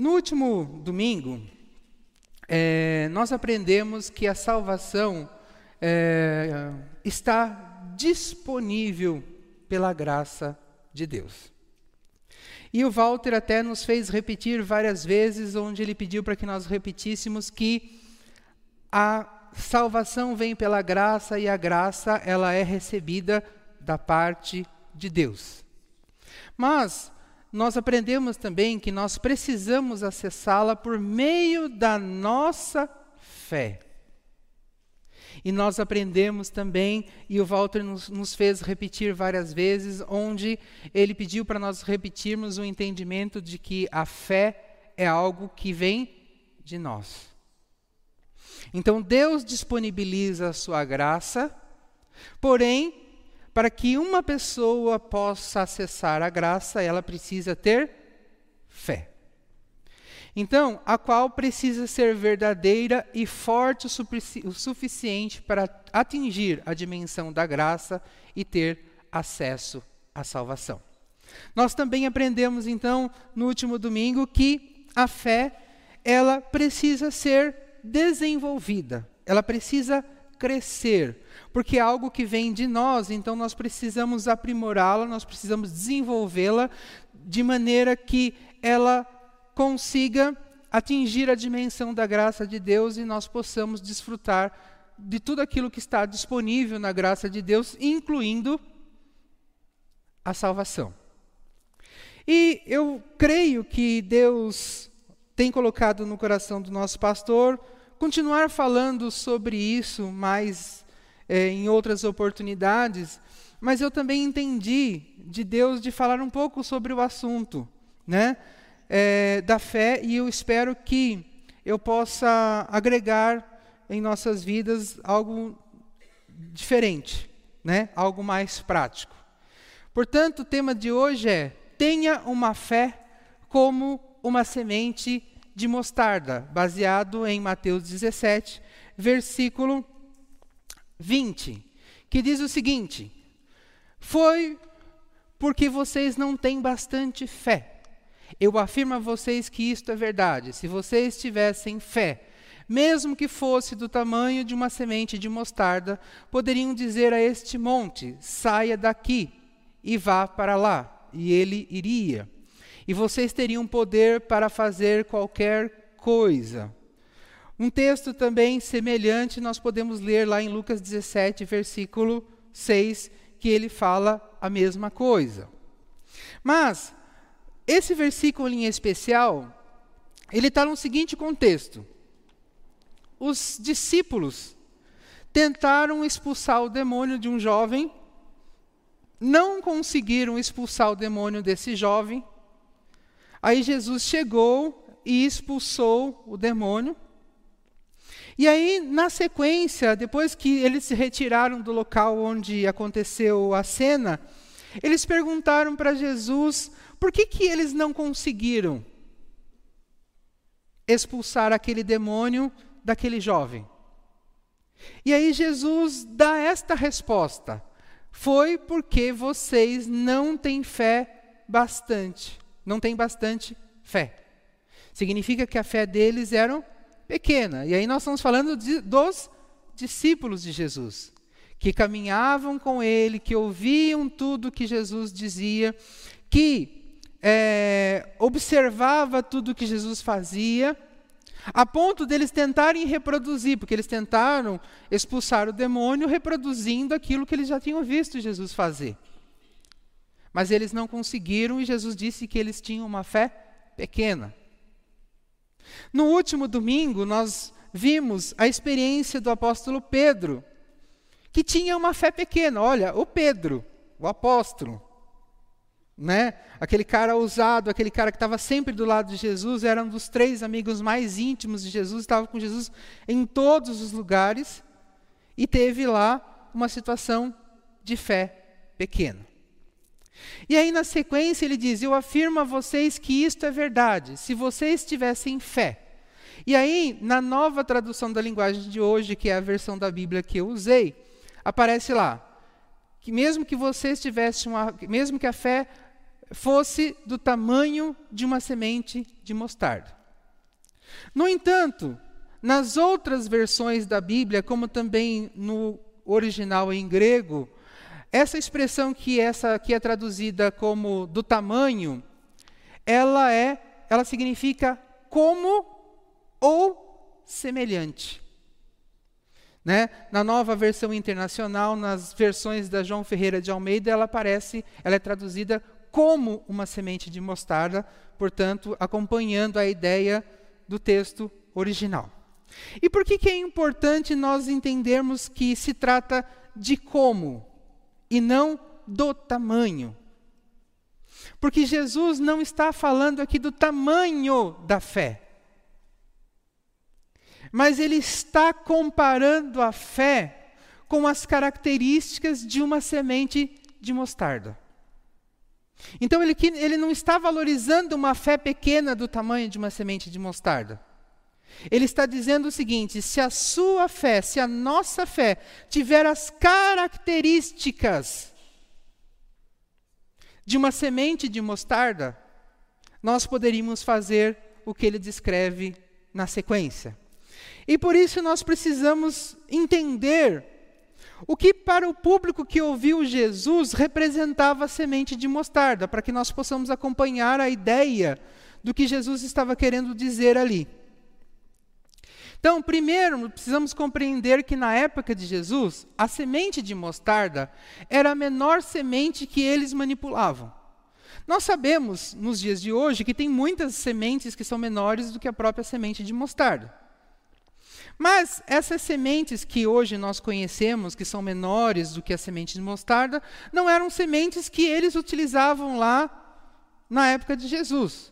no último domingo, é, nós aprendemos que a salvação é, está disponível pela graça de Deus. E o Walter até nos fez repetir várias vezes, onde ele pediu para que nós repetíssemos que a salvação vem pela graça e a graça ela é recebida da parte de Deus. Mas nós aprendemos também que nós precisamos acessá-la por meio da nossa fé. E nós aprendemos também, e o Walter nos, nos fez repetir várias vezes, onde ele pediu para nós repetirmos o entendimento de que a fé é algo que vem de nós. Então Deus disponibiliza a sua graça, porém, para que uma pessoa possa acessar a graça, ela precisa ter fé. Então, a qual precisa ser verdadeira e forte o, suficiente para atingir a dimensão da graça e ter acesso à salvação. Nós também aprendemos então no último domingo que a fé ela precisa ser desenvolvida, ela precisa crescer, porque é algo que vem de nós, então nós precisamos aprimorá-la, nós precisamos desenvolvê-la de maneira que ela consiga atingir a dimensão da graça de Deus e nós possamos desfrutar de tudo aquilo que está disponível na graça de Deus, incluindo a salvação. E eu creio que Deus tem colocado no coração do nosso pastor continuar falando sobre isso mais é, em outras oportunidades, mas eu também entendi de Deus de falar um pouco sobre o assunto, né? é, da fé e eu espero que eu possa agregar em nossas vidas algo diferente, né? algo mais prático. Portanto, o tema de hoje é: tenha uma fé como uma semente de mostarda, baseado em Mateus 17, versículo 20, que diz o seguinte: Foi porque vocês não têm bastante fé. Eu afirmo a vocês que isto é verdade. Se vocês tivessem fé, mesmo que fosse do tamanho de uma semente de mostarda, poderiam dizer a este monte: saia daqui e vá para lá, e ele iria. E vocês teriam poder para fazer qualquer coisa. Um texto também semelhante nós podemos ler lá em Lucas 17, versículo 6, que ele fala a mesma coisa. Mas esse versículo em especial, ele está no seguinte contexto. Os discípulos tentaram expulsar o demônio de um jovem, não conseguiram expulsar o demônio desse jovem. Aí Jesus chegou e expulsou o demônio. E aí, na sequência, depois que eles se retiraram do local onde aconteceu a cena, eles perguntaram para Jesus por que, que eles não conseguiram expulsar aquele demônio daquele jovem? E aí Jesus dá esta resposta: foi porque vocês não têm fé bastante, não têm bastante fé. Significa que a fé deles era pequena. E aí nós estamos falando de, dos discípulos de Jesus, que caminhavam com ele, que ouviam tudo que Jesus dizia, que é, observava tudo que Jesus fazia, a ponto deles tentarem reproduzir, porque eles tentaram expulsar o demônio reproduzindo aquilo que eles já tinham visto Jesus fazer. Mas eles não conseguiram e Jesus disse que eles tinham uma fé pequena. No último domingo, nós vimos a experiência do apóstolo Pedro, que tinha uma fé pequena. Olha, o Pedro, o apóstolo, né? Aquele cara ousado, aquele cara que estava sempre do lado de Jesus, era um dos três amigos mais íntimos de Jesus, estava com Jesus em todos os lugares e teve lá uma situação de fé pequena. E aí na sequência ele diz: Eu afirmo a vocês que isto é verdade, se vocês tivessem fé. E aí, na nova tradução da linguagem de hoje, que é a versão da Bíblia que eu usei, aparece lá que mesmo que vocês tivessem uma, mesmo que a fé fosse do tamanho de uma semente de mostarda. No entanto, nas outras versões da Bíblia, como também no original em grego, essa expressão que essa é traduzida como do tamanho, ela é, ela significa como ou semelhante. Né? Na nova versão internacional, nas versões da João Ferreira de Almeida, ela aparece, ela é traduzida como uma semente de mostarda, portanto, acompanhando a ideia do texto original. E por que, que é importante nós entendermos que se trata de como e não do tamanho? Porque Jesus não está falando aqui do tamanho da fé. Mas ele está comparando a fé com as características de uma semente de mostarda. Então ele, ele não está valorizando uma fé pequena do tamanho de uma semente de mostarda. Ele está dizendo o seguinte: se a sua fé, se a nossa fé tiver as características de uma semente de mostarda, nós poderíamos fazer o que ele descreve na sequência. E por isso nós precisamos entender o que para o público que ouviu Jesus representava a semente de mostarda, para que nós possamos acompanhar a ideia do que Jesus estava querendo dizer ali. Então, primeiro, precisamos compreender que na época de Jesus, a semente de mostarda era a menor semente que eles manipulavam. Nós sabemos, nos dias de hoje, que tem muitas sementes que são menores do que a própria semente de mostarda. Mas essas sementes que hoje nós conhecemos, que são menores do que a semente de mostarda, não eram sementes que eles utilizavam lá na época de Jesus.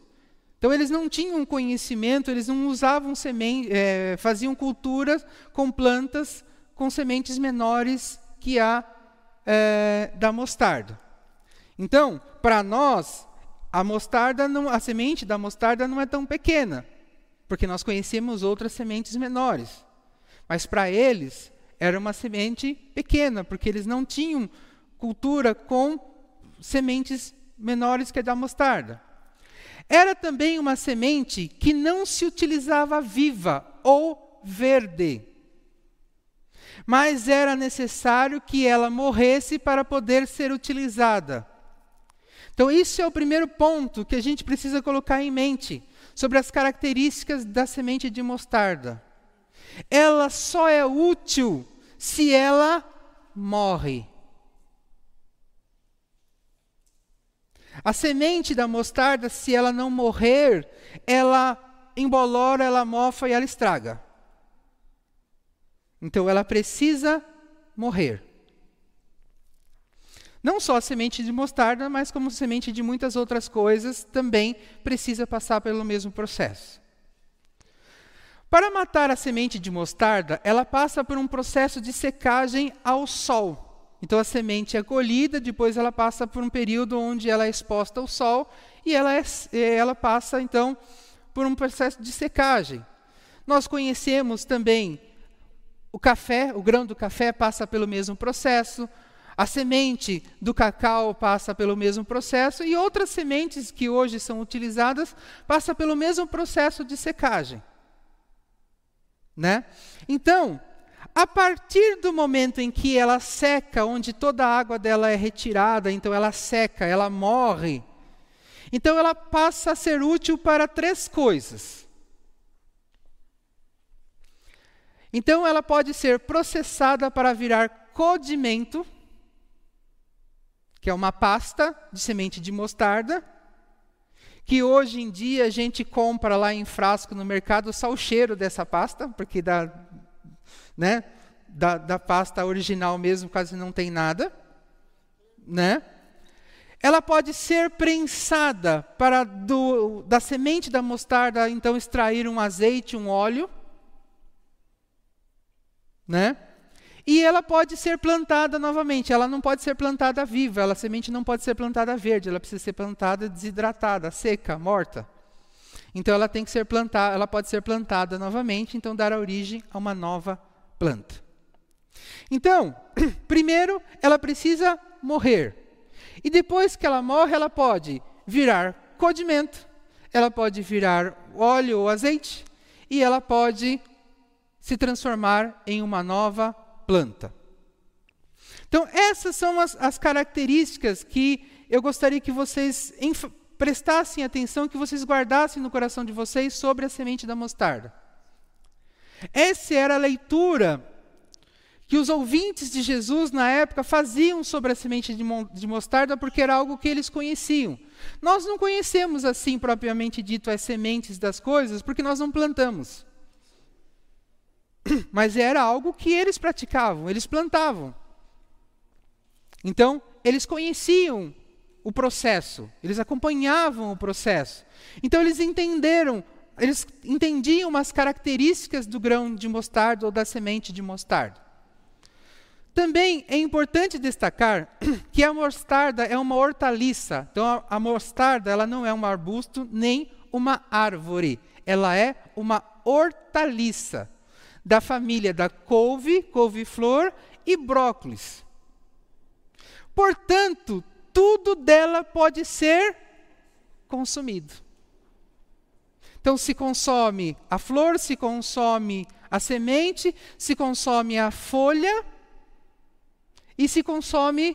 Então eles não tinham conhecimento, eles não usavam sementes, é, faziam culturas com plantas com sementes menores que a é, da mostarda. Então, para nós, a mostarda, não, a semente da mostarda não é tão pequena porque nós conhecemos outras sementes menores. Mas para eles era uma semente pequena, porque eles não tinham cultura com sementes menores que a da mostarda. Era também uma semente que não se utilizava viva ou verde. Mas era necessário que ela morresse para poder ser utilizada. Então, isso é o primeiro ponto que a gente precisa colocar em mente sobre as características da semente de mostarda. Ela só é útil se ela morre. A semente da mostarda, se ela não morrer, ela embolora, ela mofa e ela estraga. Então ela precisa morrer. Não só a semente de mostarda, mas como semente de muitas outras coisas, também precisa passar pelo mesmo processo. Para matar a semente de mostarda, ela passa por um processo de secagem ao sol. Então a semente é colhida, depois ela passa por um período onde ela é exposta ao sol e ela, é, ela passa então por um processo de secagem. Nós conhecemos também o café, o grão do café passa pelo mesmo processo, a semente do cacau passa pelo mesmo processo e outras sementes que hoje são utilizadas passam pelo mesmo processo de secagem. Né? Então, a partir do momento em que ela seca, onde toda a água dela é retirada, então ela seca, ela morre, então ela passa a ser útil para três coisas. Então ela pode ser processada para virar codimento, que é uma pasta de semente de mostarda, que hoje em dia a gente compra lá em frasco no mercado só o cheiro dessa pasta, porque da, né, da, da pasta original mesmo quase não tem nada. Né? Ela pode ser prensada para do, da semente da mostarda, então extrair um azeite, um óleo. Né? E ela pode ser plantada novamente. Ela não pode ser plantada viva. Ela, a semente não pode ser plantada verde. Ela precisa ser plantada desidratada, seca, morta. Então ela tem que ser plantada. Ela pode ser plantada novamente. Então dar origem a uma nova planta. Então, primeiro ela precisa morrer. E depois que ela morre, ela pode virar codimento, ela pode virar óleo ou azeite, e ela pode se transformar em uma nova planta. Então, essas são as, as características que eu gostaria que vocês prestassem atenção, que vocês guardassem no coração de vocês sobre a semente da mostarda. Essa era a leitura que os ouvintes de Jesus na época faziam sobre a semente de mostarda, porque era algo que eles conheciam. Nós não conhecemos assim propriamente dito as sementes das coisas, porque nós não plantamos. Mas era algo que eles praticavam, eles plantavam. Então, eles conheciam o processo, eles acompanhavam o processo. Então, eles entenderam, eles entendiam as características do grão de mostarda ou da semente de mostarda. Também é importante destacar que a mostarda é uma hortaliça. Então, a, mostarda ela não é um arbusto nem uma árvore. Ela é uma hortaliça da família da couve, couve-flor e brócolis. Portanto, tudo dela pode ser consumido. Então, se consome a flor, se consome a semente, se consome a folha e se consome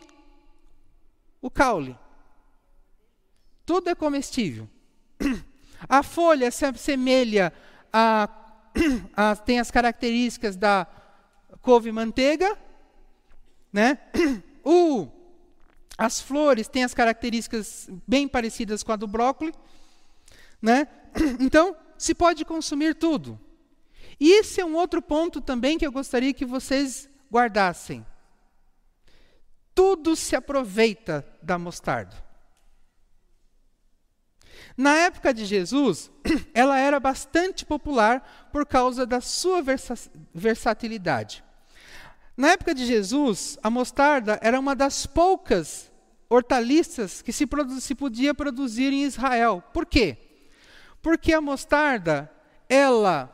o caule. Tudo é comestível. A folha se assemelha a, a tem as características da couve-manteiga, né? O as flores têm as características bem parecidas com a do brócolis, né? Então, se pode consumir tudo. E esse é um outro ponto também que eu gostaria que vocês guardassem. Tudo se aproveita da mostarda. Na época de Jesus, ela era bastante popular por causa da sua versatilidade. Na época de Jesus, a mostarda era uma das poucas hortaliças que se, se podia produzir em Israel. Por quê? Porque a mostarda, ela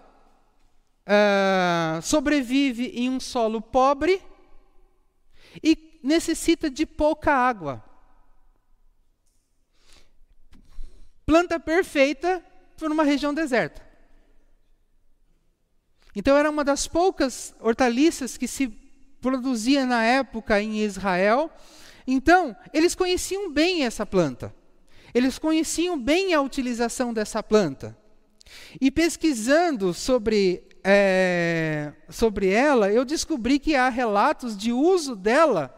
uh, sobrevive em um solo pobre e necessita de pouca água. Planta perfeita para uma região deserta. Então era uma das poucas hortaliças que se produzia na época em Israel. Então, eles conheciam bem essa planta. Eles conheciam bem a utilização dessa planta. E pesquisando sobre, é, sobre ela, eu descobri que há relatos de uso dela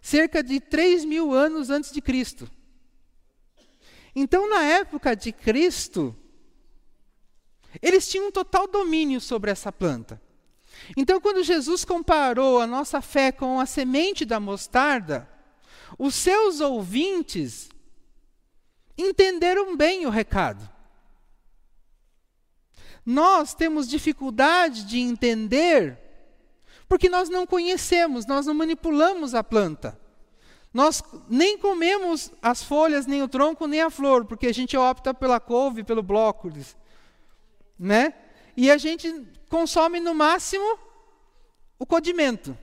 cerca de 3 mil anos antes de Cristo. Então, na época de Cristo, eles tinham um total domínio sobre essa planta. Então, quando Jesus comparou a nossa fé com a semente da mostarda, os seus ouvintes entenderam bem o recado. Nós temos dificuldade de entender porque nós não conhecemos, nós não manipulamos a planta. Nós nem comemos as folhas, nem o tronco, nem a flor, porque a gente opta pela couve, pelo brócolis, né? E a gente consome no máximo o codimento,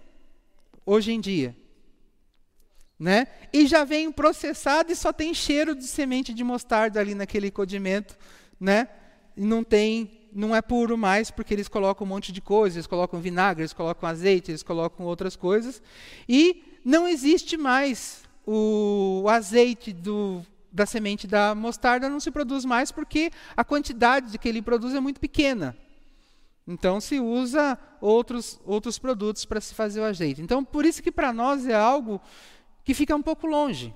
hoje em dia. Né? E já vem processado e só tem cheiro de semente de mostarda ali naquele codimento, né? E não tem, não é puro mais porque eles colocam um monte de coisas, eles colocam vinagre, eles colocam azeite, eles colocam outras coisas e não existe mais o, o azeite do, da semente da mostarda não se produz mais porque a quantidade que ele produz é muito pequena. Então se usa outros, outros produtos para se fazer o azeite. Então por isso que para nós é algo que fica um pouco longe.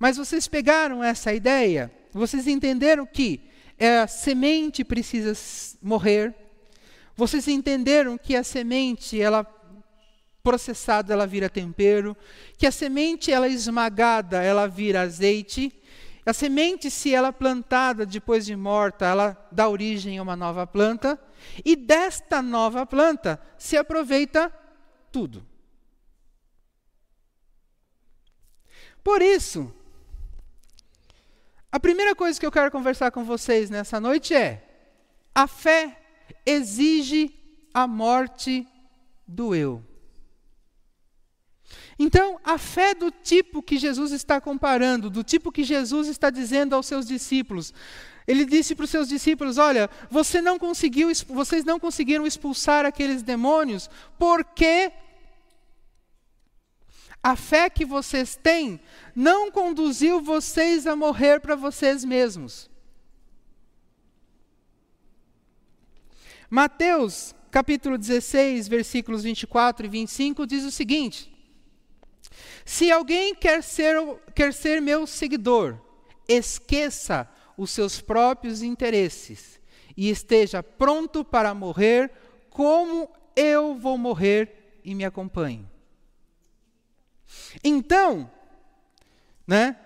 Mas vocês pegaram essa ideia? Vocês entenderam que a semente precisa morrer? Vocês entenderam que a semente, ela processada, ela vira tempero, que a semente ela esmagada, ela vira azeite, a semente, se ela é plantada depois de morta, ela dá origem a uma nova planta, e desta nova planta se aproveita tudo. Por isso, a primeira coisa que eu quero conversar com vocês nessa noite é: a fé exige a morte do eu. Então, a fé do tipo que Jesus está comparando, do tipo que Jesus está dizendo aos seus discípulos, ele disse para os seus discípulos: Olha, você não conseguiu, vocês não conseguiram expulsar aqueles demônios porque a fé que vocês têm não conduziu vocês a morrer para vocês mesmos. Mateus, capítulo 16, versículos 24 e 25, diz o seguinte: Se alguém quer ser, quer ser meu seguidor, esqueça os seus próprios interesses e esteja pronto para morrer como eu vou morrer e me acompanhe. Então, né?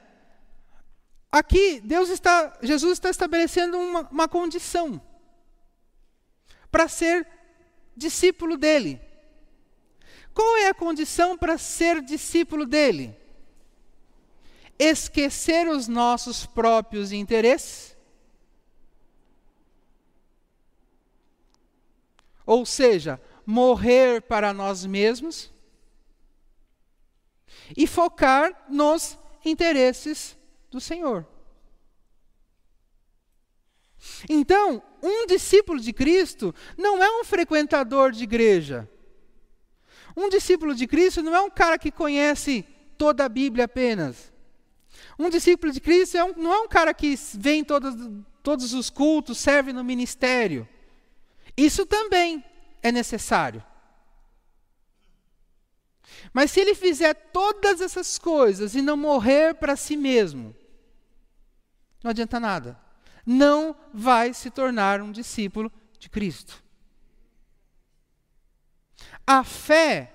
Aqui Deus está, Jesus está estabelecendo uma, uma condição para ser discípulo dele. Qual é a condição para ser discípulo dele? Esquecer os nossos próprios interesses? Ou seja, morrer para nós mesmos e focar nos interesses do Senhor. Então, um discípulo de Cristo não é um frequentador de igreja. Um discípulo de Cristo não é um cara que conhece toda a Bíblia apenas. Um discípulo de Cristo é um, não é um cara que vem todos, todos os cultos, serve no ministério. Isso também é necessário. Mas se ele fizer todas essas coisas e não morrer para si mesmo, não adianta nada. Não vai se tornar um discípulo de Cristo. A fé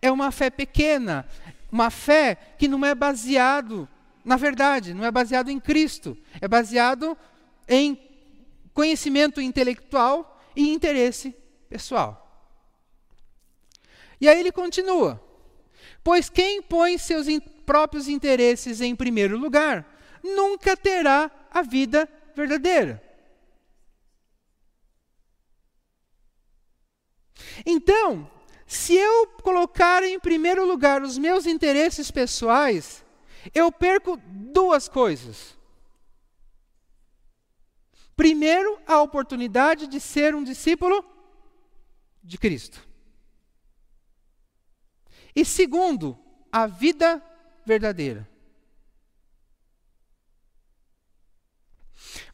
é uma fé pequena, uma fé que não é baseado na verdade, não é baseado em Cristo, é baseado em conhecimento intelectual e interesse pessoal. E aí ele continua: Pois quem põe seus in próprios interesses em primeiro lugar, nunca terá a vida verdadeira. Então, se eu colocar em primeiro lugar os meus interesses pessoais, eu perco duas coisas. Primeiro, a oportunidade de ser um discípulo de Cristo. E segundo, a vida verdadeira.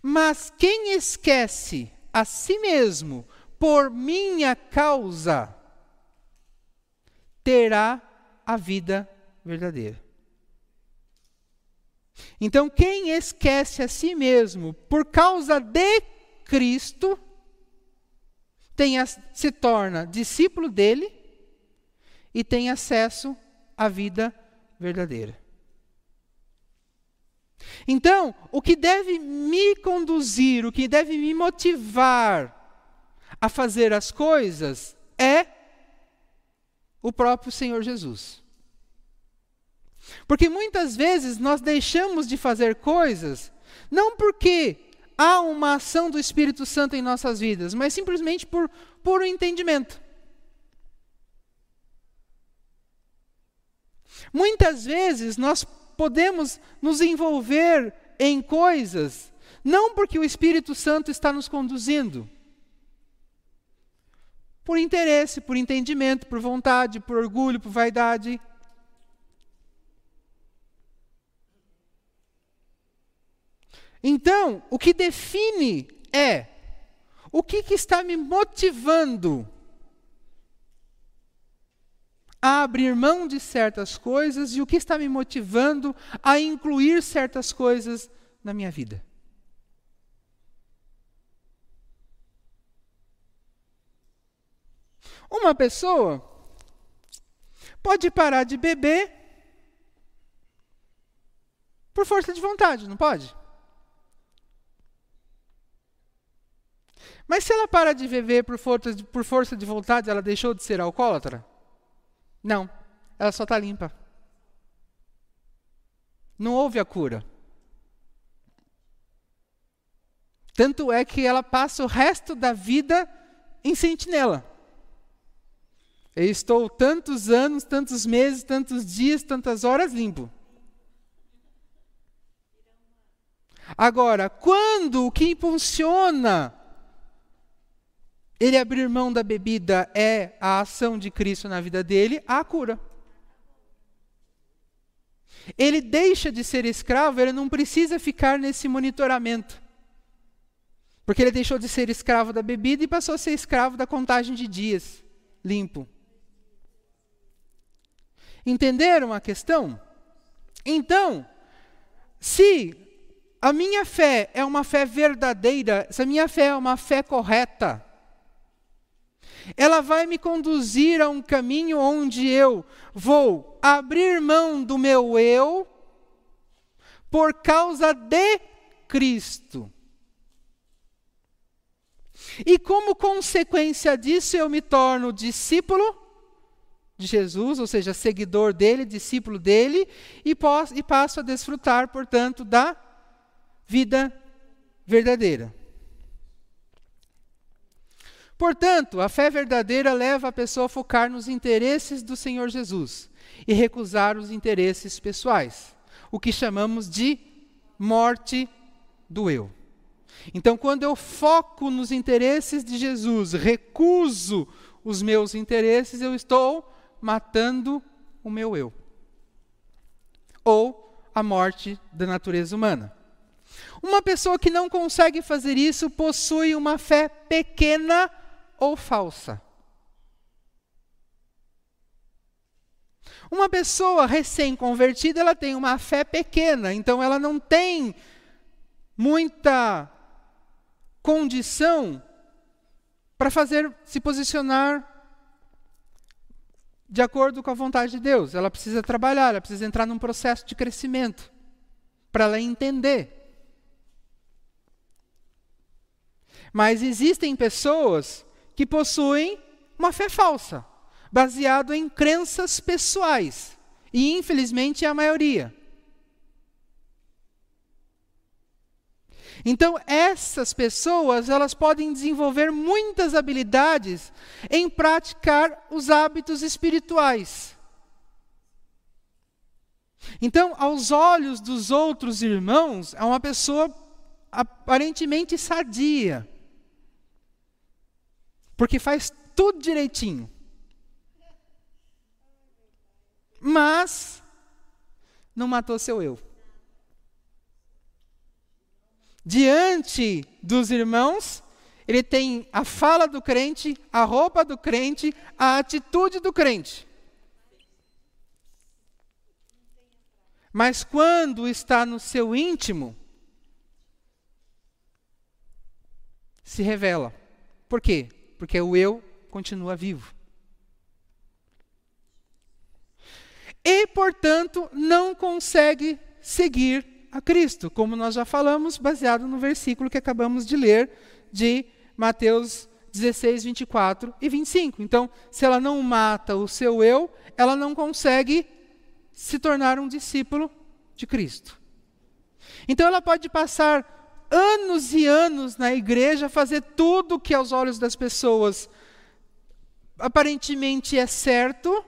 Mas quem esquece a si mesmo por minha causa, terá a vida verdadeira. Então, quem esquece a si mesmo por causa de Cristo, a, se torna discípulo dele e tem acesso à vida verdadeira. Então, o que deve me conduzir, o que deve me motivar a fazer as coisas é o próprio Senhor Jesus. Porque muitas vezes nós deixamos de fazer coisas não porque há uma ação do Espírito Santo em nossas vidas, mas simplesmente por puro entendimento. Muitas vezes nós podemos nos envolver em coisas não porque o Espírito Santo está nos conduzindo, por interesse, por entendimento, por vontade, por orgulho, por vaidade. Então, o que define é o que, que está me motivando a abrir mão de certas coisas e o que está me motivando a incluir certas coisas na minha vida. Uma pessoa pode parar de beber por força de vontade, não pode? Mas se ela para de beber por força de, por força de vontade, ela deixou de ser alcoólatra? Não, ela só está limpa. Não houve a cura. Tanto é que ela passa o resto da vida em sentinela. Eu estou tantos anos, tantos meses, tantos dias, tantas horas limpo. Agora, quando o que impulsiona ele abrir mão da bebida é a ação de Cristo na vida dele, há cura. Ele deixa de ser escravo, ele não precisa ficar nesse monitoramento. Porque ele deixou de ser escravo da bebida e passou a ser escravo da contagem de dias, limpo. Entenderam a questão? Então, se a minha fé é uma fé verdadeira, se a minha fé é uma fé correta, ela vai me conduzir a um caminho onde eu vou abrir mão do meu eu por causa de Cristo. E como consequência disso, eu me torno discípulo de Jesus, ou seja, seguidor dele, discípulo dele, e, posso, e passo a desfrutar, portanto, da vida verdadeira. Portanto, a fé verdadeira leva a pessoa a focar nos interesses do Senhor Jesus e recusar os interesses pessoais, o que chamamos de morte do eu. Então, quando eu foco nos interesses de Jesus, recuso os meus interesses, eu estou matando o meu eu. Ou a morte da natureza humana. Uma pessoa que não consegue fazer isso possui uma fé pequena ou falsa. Uma pessoa recém-convertida, ela tem uma fé pequena, então ela não tem muita condição para fazer se posicionar de acordo com a vontade de Deus. Ela precisa trabalhar, ela precisa entrar num processo de crescimento para ela entender. Mas existem pessoas que possuem uma fé falsa, baseado em crenças pessoais. E infelizmente é a maioria. Então, essas pessoas, elas podem desenvolver muitas habilidades em praticar os hábitos espirituais. Então, aos olhos dos outros irmãos, é uma pessoa aparentemente sadia porque faz tudo direitinho. Mas não matou seu eu. Diante dos irmãos, ele tem a fala do crente, a roupa do crente, a atitude do crente. Mas quando está no seu íntimo, se revela. Por quê? Porque o eu continua vivo. E, portanto, não consegue seguir a Cristo, como nós já falamos, baseado no versículo que acabamos de ler de Mateus 16, 24 e 25. Então, se ela não mata o seu eu, ela não consegue se tornar um discípulo de Cristo. Então, ela pode passar anos e anos na igreja, fazer tudo que aos olhos das pessoas aparentemente é certo,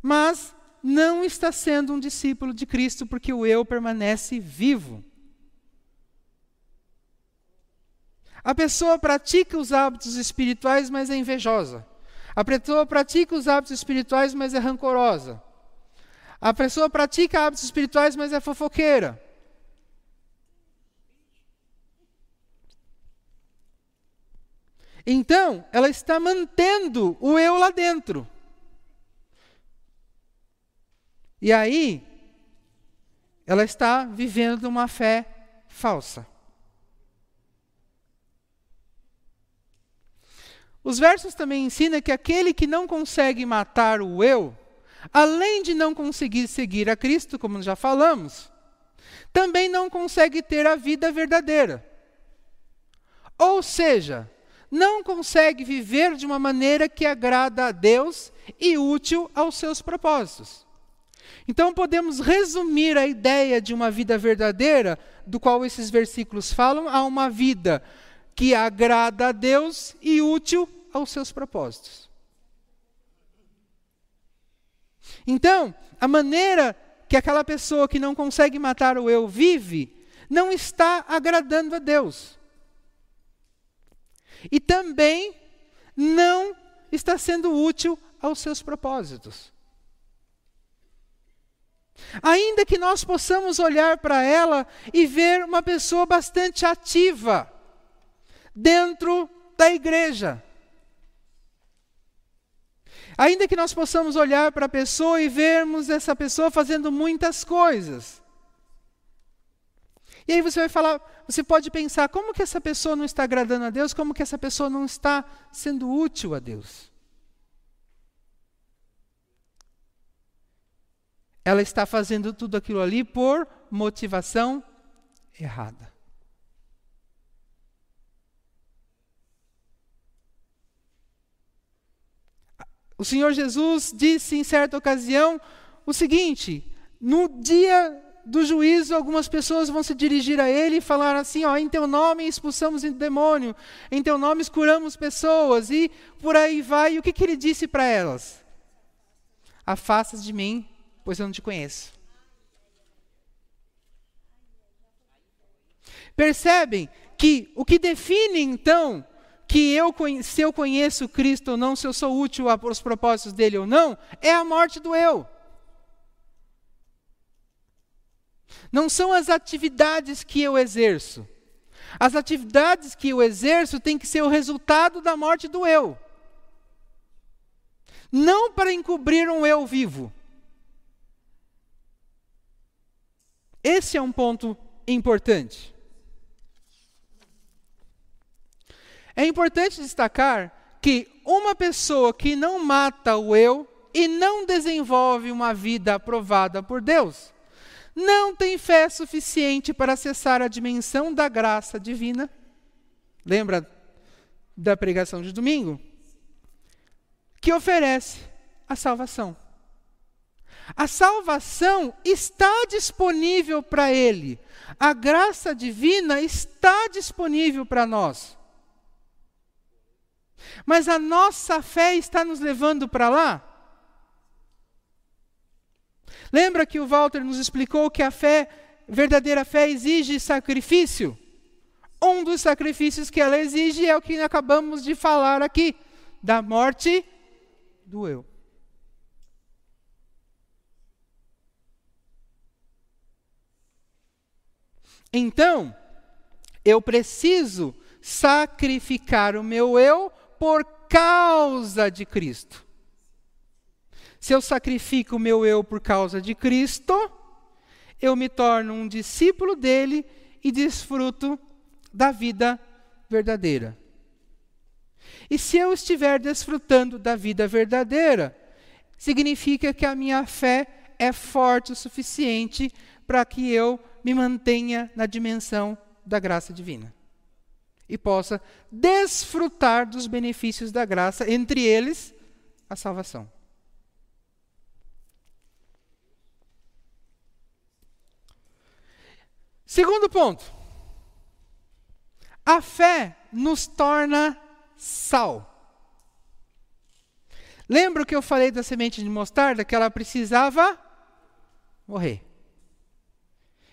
mas não está sendo um discípulo de Cristo porque o eu permanece vivo. A pessoa pratica os hábitos espirituais, mas é invejosa. A pessoa pratica os hábitos espirituais, mas é rancorosa. A pessoa pratica hábitos espirituais, mas é fofoqueira. Então, ela está mantendo o eu lá dentro. E aí, ela está vivendo uma fé falsa. Os versos também ensinam que aquele que não consegue matar o eu, além de não conseguir seguir a Cristo, como já falamos, também não consegue ter a vida verdadeira. Ou seja, não consegue viver de uma maneira que agrada a Deus e útil aos seus propósitos. Então podemos resumir a ideia de uma vida verdadeira, do qual esses versículos falam, a uma vida que agrada a Deus e útil aos seus propósitos. Então, a maneira que aquela pessoa que não consegue matar o eu vive não está agradando a Deus. E também não está sendo útil aos seus propósitos. Ainda que nós possamos olhar para ela e ver uma pessoa bastante ativa dentro da igreja. Ainda que nós possamos olhar para a pessoa e vermos essa pessoa fazendo muitas coisas. E aí você vai falar, você pode pensar, como que essa pessoa não está agradando a Deus? Como que essa pessoa não está sendo útil a Deus? Ela está fazendo tudo aquilo ali por motivação errada. O Senhor Jesus disse em certa ocasião o seguinte: no dia do juízo, algumas pessoas vão se dirigir a ele e falar assim: ó, em teu nome expulsamos o demônio, em teu nome curamos pessoas, e por aí vai. E o que, que ele disse para elas? Afasta de mim, pois eu não te conheço. Percebem que o que define então que eu, se eu conheço Cristo ou não, se eu sou útil aos propósitos dele ou não, é a morte do eu. Não são as atividades que eu exerço. As atividades que eu exerço têm que ser o resultado da morte do eu. Não para encobrir um eu vivo. Esse é um ponto importante. É importante destacar que uma pessoa que não mata o eu e não desenvolve uma vida aprovada por Deus, não tem fé suficiente para acessar a dimensão da graça divina. Lembra da pregação de domingo? Que oferece a salvação. A salvação está disponível para ele. A graça divina está disponível para nós. Mas a nossa fé está nos levando para lá? Lembra que o Walter nos explicou que a fé, verdadeira fé, exige sacrifício? Um dos sacrifícios que ela exige é o que acabamos de falar aqui: da morte do eu. Então, eu preciso sacrificar o meu eu por causa de Cristo. Se eu sacrifico o meu eu por causa de Cristo, eu me torno um discípulo dele e desfruto da vida verdadeira. E se eu estiver desfrutando da vida verdadeira, significa que a minha fé é forte o suficiente para que eu me mantenha na dimensão da graça divina e possa desfrutar dos benefícios da graça, entre eles a salvação. Segundo ponto. A fé nos torna sal. Lembra que eu falei da semente de mostarda que ela precisava morrer?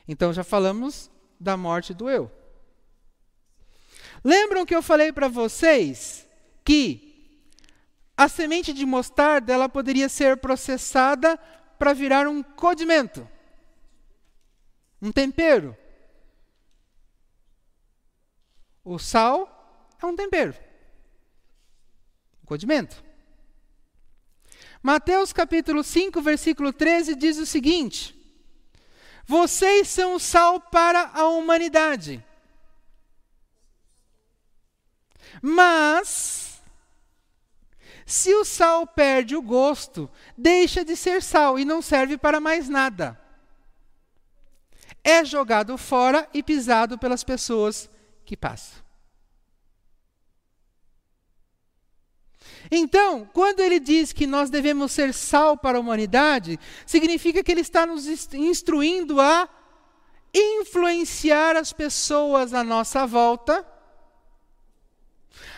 Então já falamos da morte do eu. Lembram que eu falei para vocês que a semente de mostarda ela poderia ser processada para virar um condimento, um tempero. O sal é um tempero, um condimento. Mateus capítulo 5, versículo 13 diz o seguinte: Vocês são o sal para a humanidade. Mas, se o sal perde o gosto, deixa de ser sal e não serve para mais nada. É jogado fora e pisado pelas pessoas que passam. Então, quando ele diz que nós devemos ser sal para a humanidade, significa que ele está nos instruindo a influenciar as pessoas à nossa volta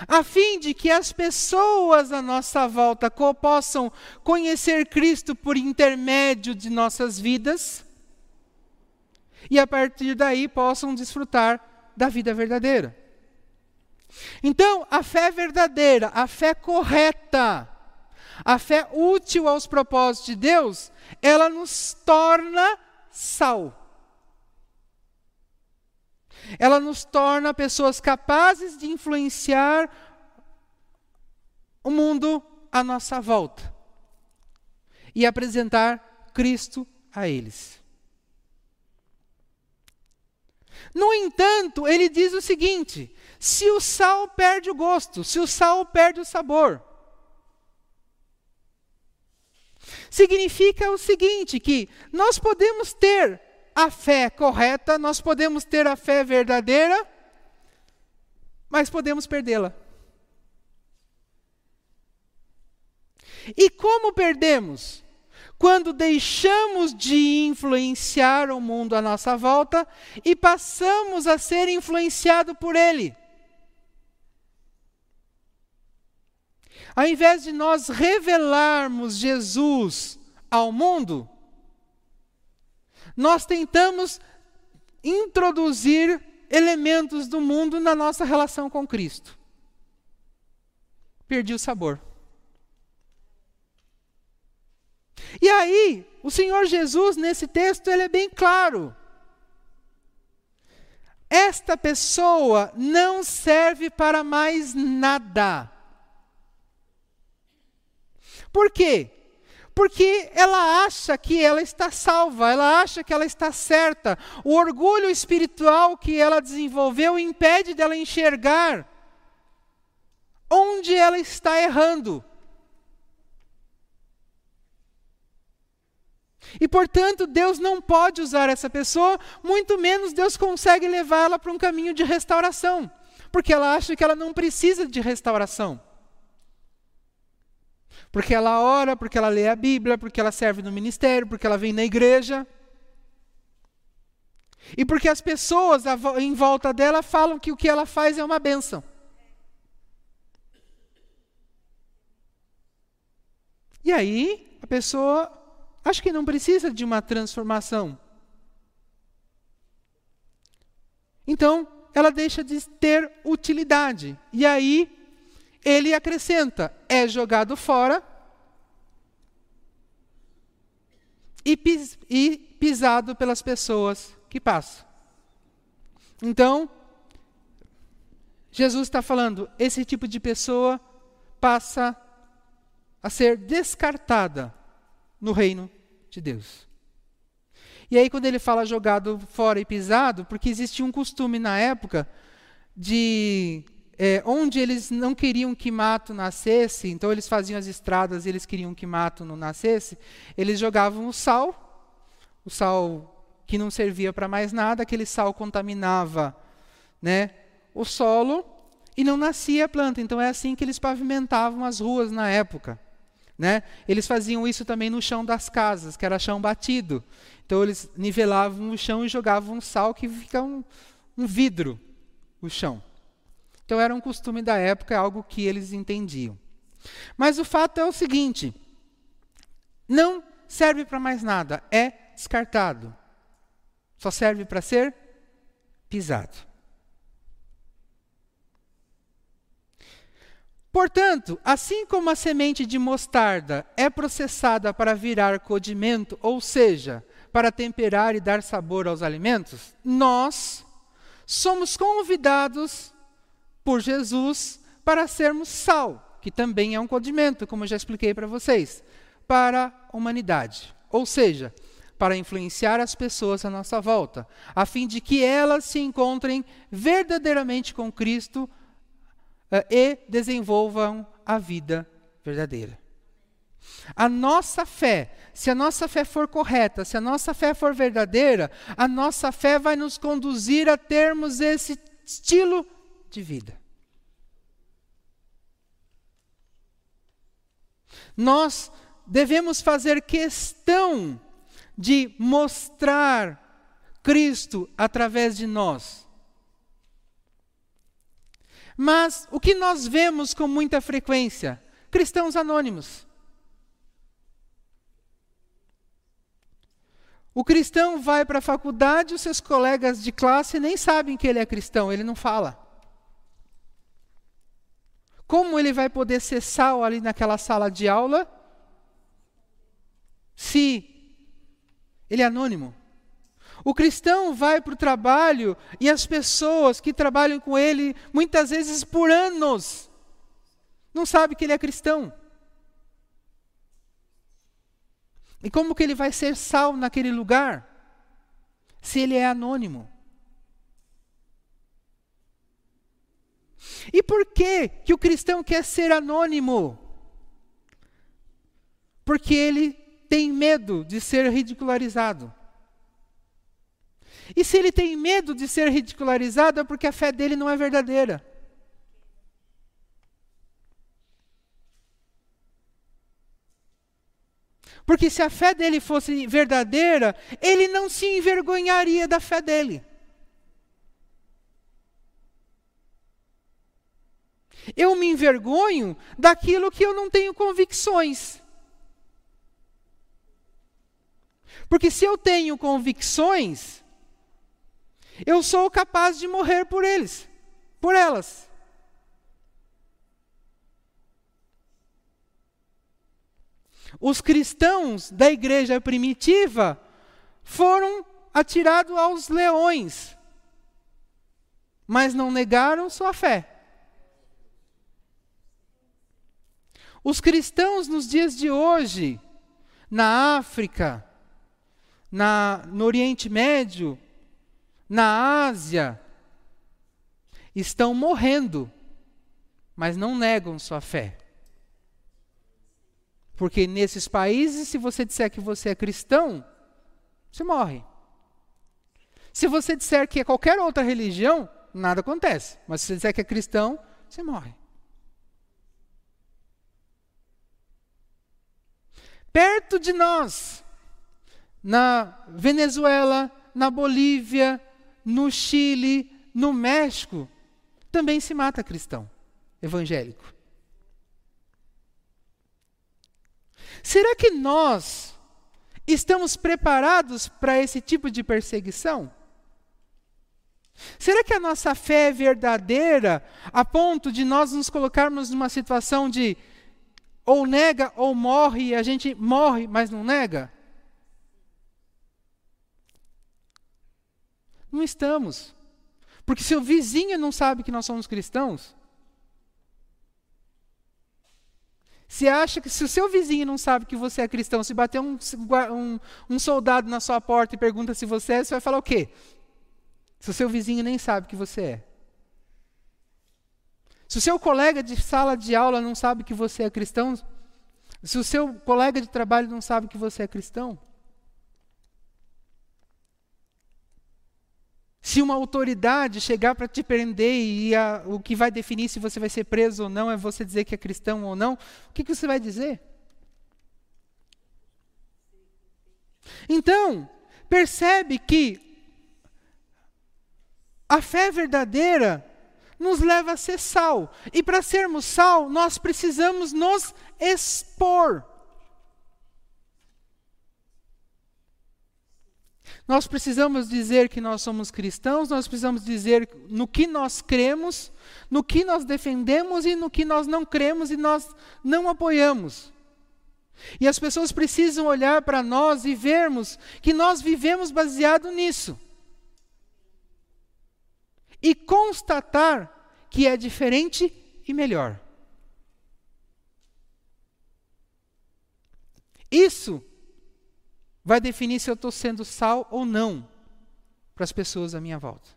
a fim de que as pessoas à nossa volta possam conhecer Cristo por intermédio de nossas vidas e a partir daí possam desfrutar da vida verdadeira. Então, a fé verdadeira, a fé correta, a fé útil aos propósitos de Deus, ela nos torna sal. Ela nos torna pessoas capazes de influenciar o mundo à nossa volta e apresentar Cristo a eles. No entanto, ele diz o seguinte: se o sal perde o gosto, se o sal perde o sabor, significa o seguinte: que nós podemos ter a fé correta, nós podemos ter a fé verdadeira, mas podemos perdê-la. E como perdemos? Quando deixamos de influenciar o mundo à nossa volta e passamos a ser influenciado por ele. Ao invés de nós revelarmos Jesus ao mundo, nós tentamos introduzir elementos do mundo na nossa relação com Cristo. Perdi o sabor. E aí, o Senhor Jesus, nesse texto, ele é bem claro. Esta pessoa não serve para mais nada. Por quê? Porque ela acha que ela está salva, ela acha que ela está certa. O orgulho espiritual que ela desenvolveu impede dela enxergar onde ela está errando. E portanto, Deus não pode usar essa pessoa, muito menos Deus consegue levá-la para um caminho de restauração, porque ela acha que ela não precisa de restauração. Porque ela ora, porque ela lê a Bíblia, porque ela serve no ministério, porque ela vem na igreja. E porque as pessoas em volta dela falam que o que ela faz é uma benção. E aí, a pessoa acha que não precisa de uma transformação. Então, ela deixa de ter utilidade. E aí, ele acrescenta: é jogado fora e, pis, e pisado pelas pessoas que passam. Então, Jesus está falando: esse tipo de pessoa passa a ser descartada no reino de Deus. E aí, quando ele fala jogado fora e pisado, porque existia um costume na época de é, onde eles não queriam que mato nascesse, então eles faziam as estradas e eles queriam que mato não nascesse, eles jogavam o sal, o sal que não servia para mais nada, aquele sal contaminava né, o solo e não nascia a planta. Então é assim que eles pavimentavam as ruas na época. Né? Eles faziam isso também no chão das casas, que era chão batido. Então eles nivelavam o chão e jogavam sal que fica um, um vidro o chão. Então era um costume da época, algo que eles entendiam. Mas o fato é o seguinte: não serve para mais nada, é descartado. Só serve para ser pisado. Portanto, assim como a semente de mostarda é processada para virar codimento, ou seja, para temperar e dar sabor aos alimentos, nós somos convidados por Jesus para sermos sal, que também é um condimento, como eu já expliquei para vocês, para a humanidade. Ou seja, para influenciar as pessoas à nossa volta, a fim de que elas se encontrem verdadeiramente com Cristo e desenvolvam a vida verdadeira. A nossa fé, se a nossa fé for correta, se a nossa fé for verdadeira, a nossa fé vai nos conduzir a termos esse estilo de vida. Nós devemos fazer questão de mostrar Cristo através de nós. Mas o que nós vemos com muita frequência? Cristãos anônimos. O cristão vai para a faculdade, os seus colegas de classe nem sabem que ele é cristão, ele não fala. Como ele vai poder ser sal ali naquela sala de aula se ele é anônimo? O cristão vai para o trabalho e as pessoas que trabalham com ele, muitas vezes por anos, não sabem que ele é cristão. E como que ele vai ser sal naquele lugar se ele é anônimo? E por que que o cristão quer ser anônimo? Porque ele tem medo de ser ridicularizado. E se ele tem medo de ser ridicularizado é porque a fé dele não é verdadeira. Porque se a fé dele fosse verdadeira, ele não se envergonharia da fé dele. Eu me envergonho daquilo que eu não tenho convicções. Porque se eu tenho convicções, eu sou capaz de morrer por eles, por elas. Os cristãos da igreja primitiva foram atirados aos leões, mas não negaram sua fé. Os cristãos nos dias de hoje, na África, na, no Oriente Médio, na Ásia, estão morrendo, mas não negam sua fé. Porque nesses países, se você disser que você é cristão, você morre. Se você disser que é qualquer outra religião, nada acontece. Mas se você disser que é cristão, você morre. Perto de nós, na Venezuela, na Bolívia, no Chile, no México, também se mata cristão evangélico. Será que nós estamos preparados para esse tipo de perseguição? Será que a nossa fé é verdadeira a ponto de nós nos colocarmos numa situação de ou nega ou morre e a gente morre, mas não nega? Não estamos. Porque se o vizinho não sabe que nós somos cristãos, Se acha que se o seu vizinho não sabe que você é cristão, se bater um, um, um, soldado na sua porta e pergunta se você é, você vai falar o quê? Se o seu vizinho nem sabe que você é. Se o seu colega de sala de aula não sabe que você é cristão, se o seu colega de trabalho não sabe que você é cristão, Se uma autoridade chegar para te prender e a, o que vai definir se você vai ser preso ou não é você dizer que é cristão ou não, o que, que você vai dizer? Então, percebe que a fé verdadeira nos leva a ser sal. E para sermos sal, nós precisamos nos expor. Nós precisamos dizer que nós somos cristãos, nós precisamos dizer no que nós cremos, no que nós defendemos e no que nós não cremos e nós não apoiamos. E as pessoas precisam olhar para nós e vermos que nós vivemos baseado nisso. E constatar que é diferente e melhor. Isso vai definir se eu estou sendo sal ou não para as pessoas à minha volta.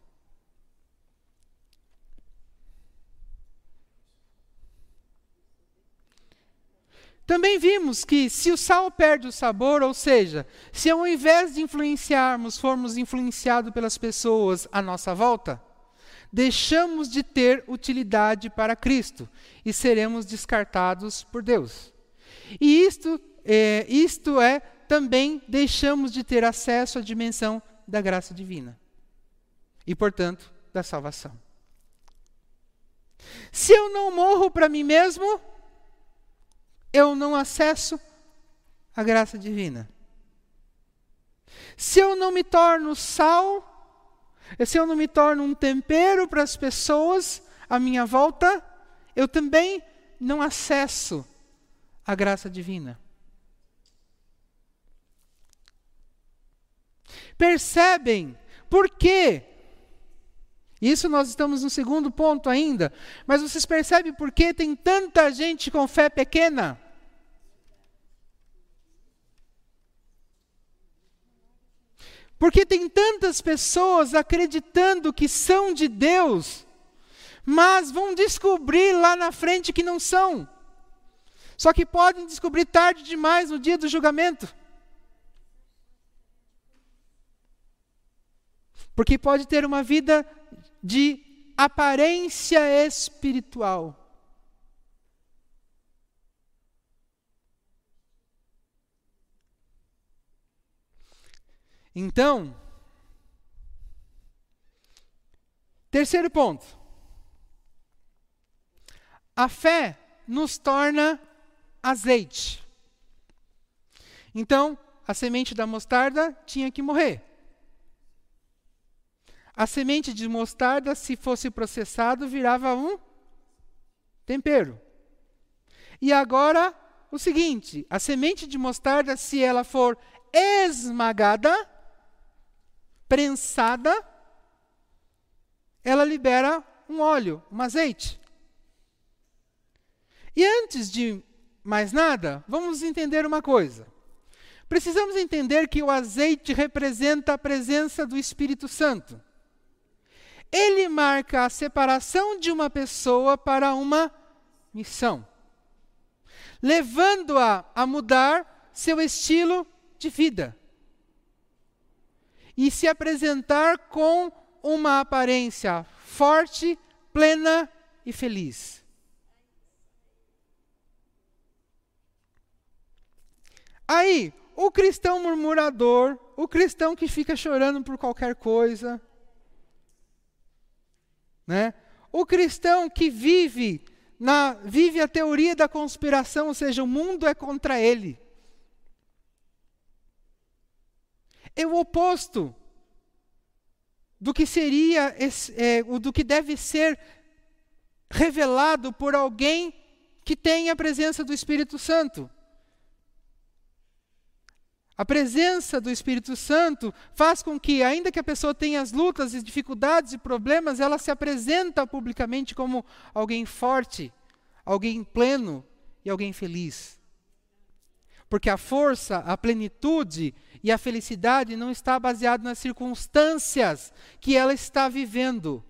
Também vimos que se o sal perde o sabor, ou seja, se ao invés de influenciarmos, formos influenciados pelas pessoas à nossa volta, deixamos de ter utilidade para Cristo e seremos descartados por Deus. E isto é, isto é também deixamos de ter acesso à dimensão da graça divina e, portanto, da salvação. Se eu não morro para mim mesmo, eu não acesso a graça divina. Se eu não me torno sal, se eu não me torno um tempero para as pessoas à minha volta, eu também não acesso a graça divina. Percebem por quê? Isso nós estamos no segundo ponto ainda, mas vocês percebem por que tem tanta gente com fé pequena? Porque tem tantas pessoas acreditando que são de Deus, mas vão descobrir lá na frente que não são. Só que podem descobrir tarde demais no dia do julgamento. Porque pode ter uma vida de aparência espiritual. Então, terceiro ponto. A fé nos torna azeite. Então, a semente da mostarda tinha que morrer. A semente de mostarda, se fosse processado, virava um tempero. E agora, o seguinte: a semente de mostarda, se ela for esmagada, prensada, ela libera um óleo, um azeite. E antes de mais nada, vamos entender uma coisa. Precisamos entender que o azeite representa a presença do Espírito Santo. Ele marca a separação de uma pessoa para uma missão, levando-a a mudar seu estilo de vida e se apresentar com uma aparência forte, plena e feliz. Aí, o cristão murmurador, o cristão que fica chorando por qualquer coisa, né? O cristão que vive na vive a teoria da conspiração, ou seja, o mundo é contra ele. é o oposto do que seria, é, do que deve ser revelado por alguém que tem a presença do Espírito Santo. A presença do Espírito Santo faz com que, ainda que a pessoa tenha as lutas e dificuldades e problemas, ela se apresenta publicamente como alguém forte, alguém pleno e alguém feliz. Porque a força, a plenitude e a felicidade não está baseado nas circunstâncias que ela está vivendo,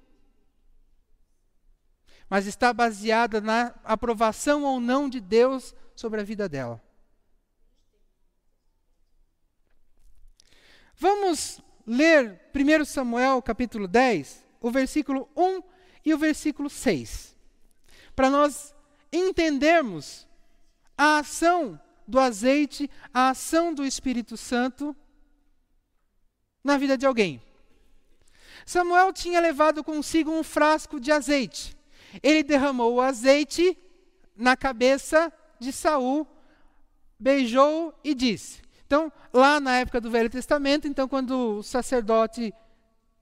mas está baseada na aprovação ou não de Deus sobre a vida dela. Vamos ler 1 Samuel capítulo 10, o versículo 1 e o versículo 6, para nós entendermos a ação do azeite, a ação do Espírito Santo na vida de alguém. Samuel tinha levado consigo um frasco de azeite. Ele derramou o azeite na cabeça de Saul, beijou e disse. Então, lá na época do Velho Testamento, então quando o sacerdote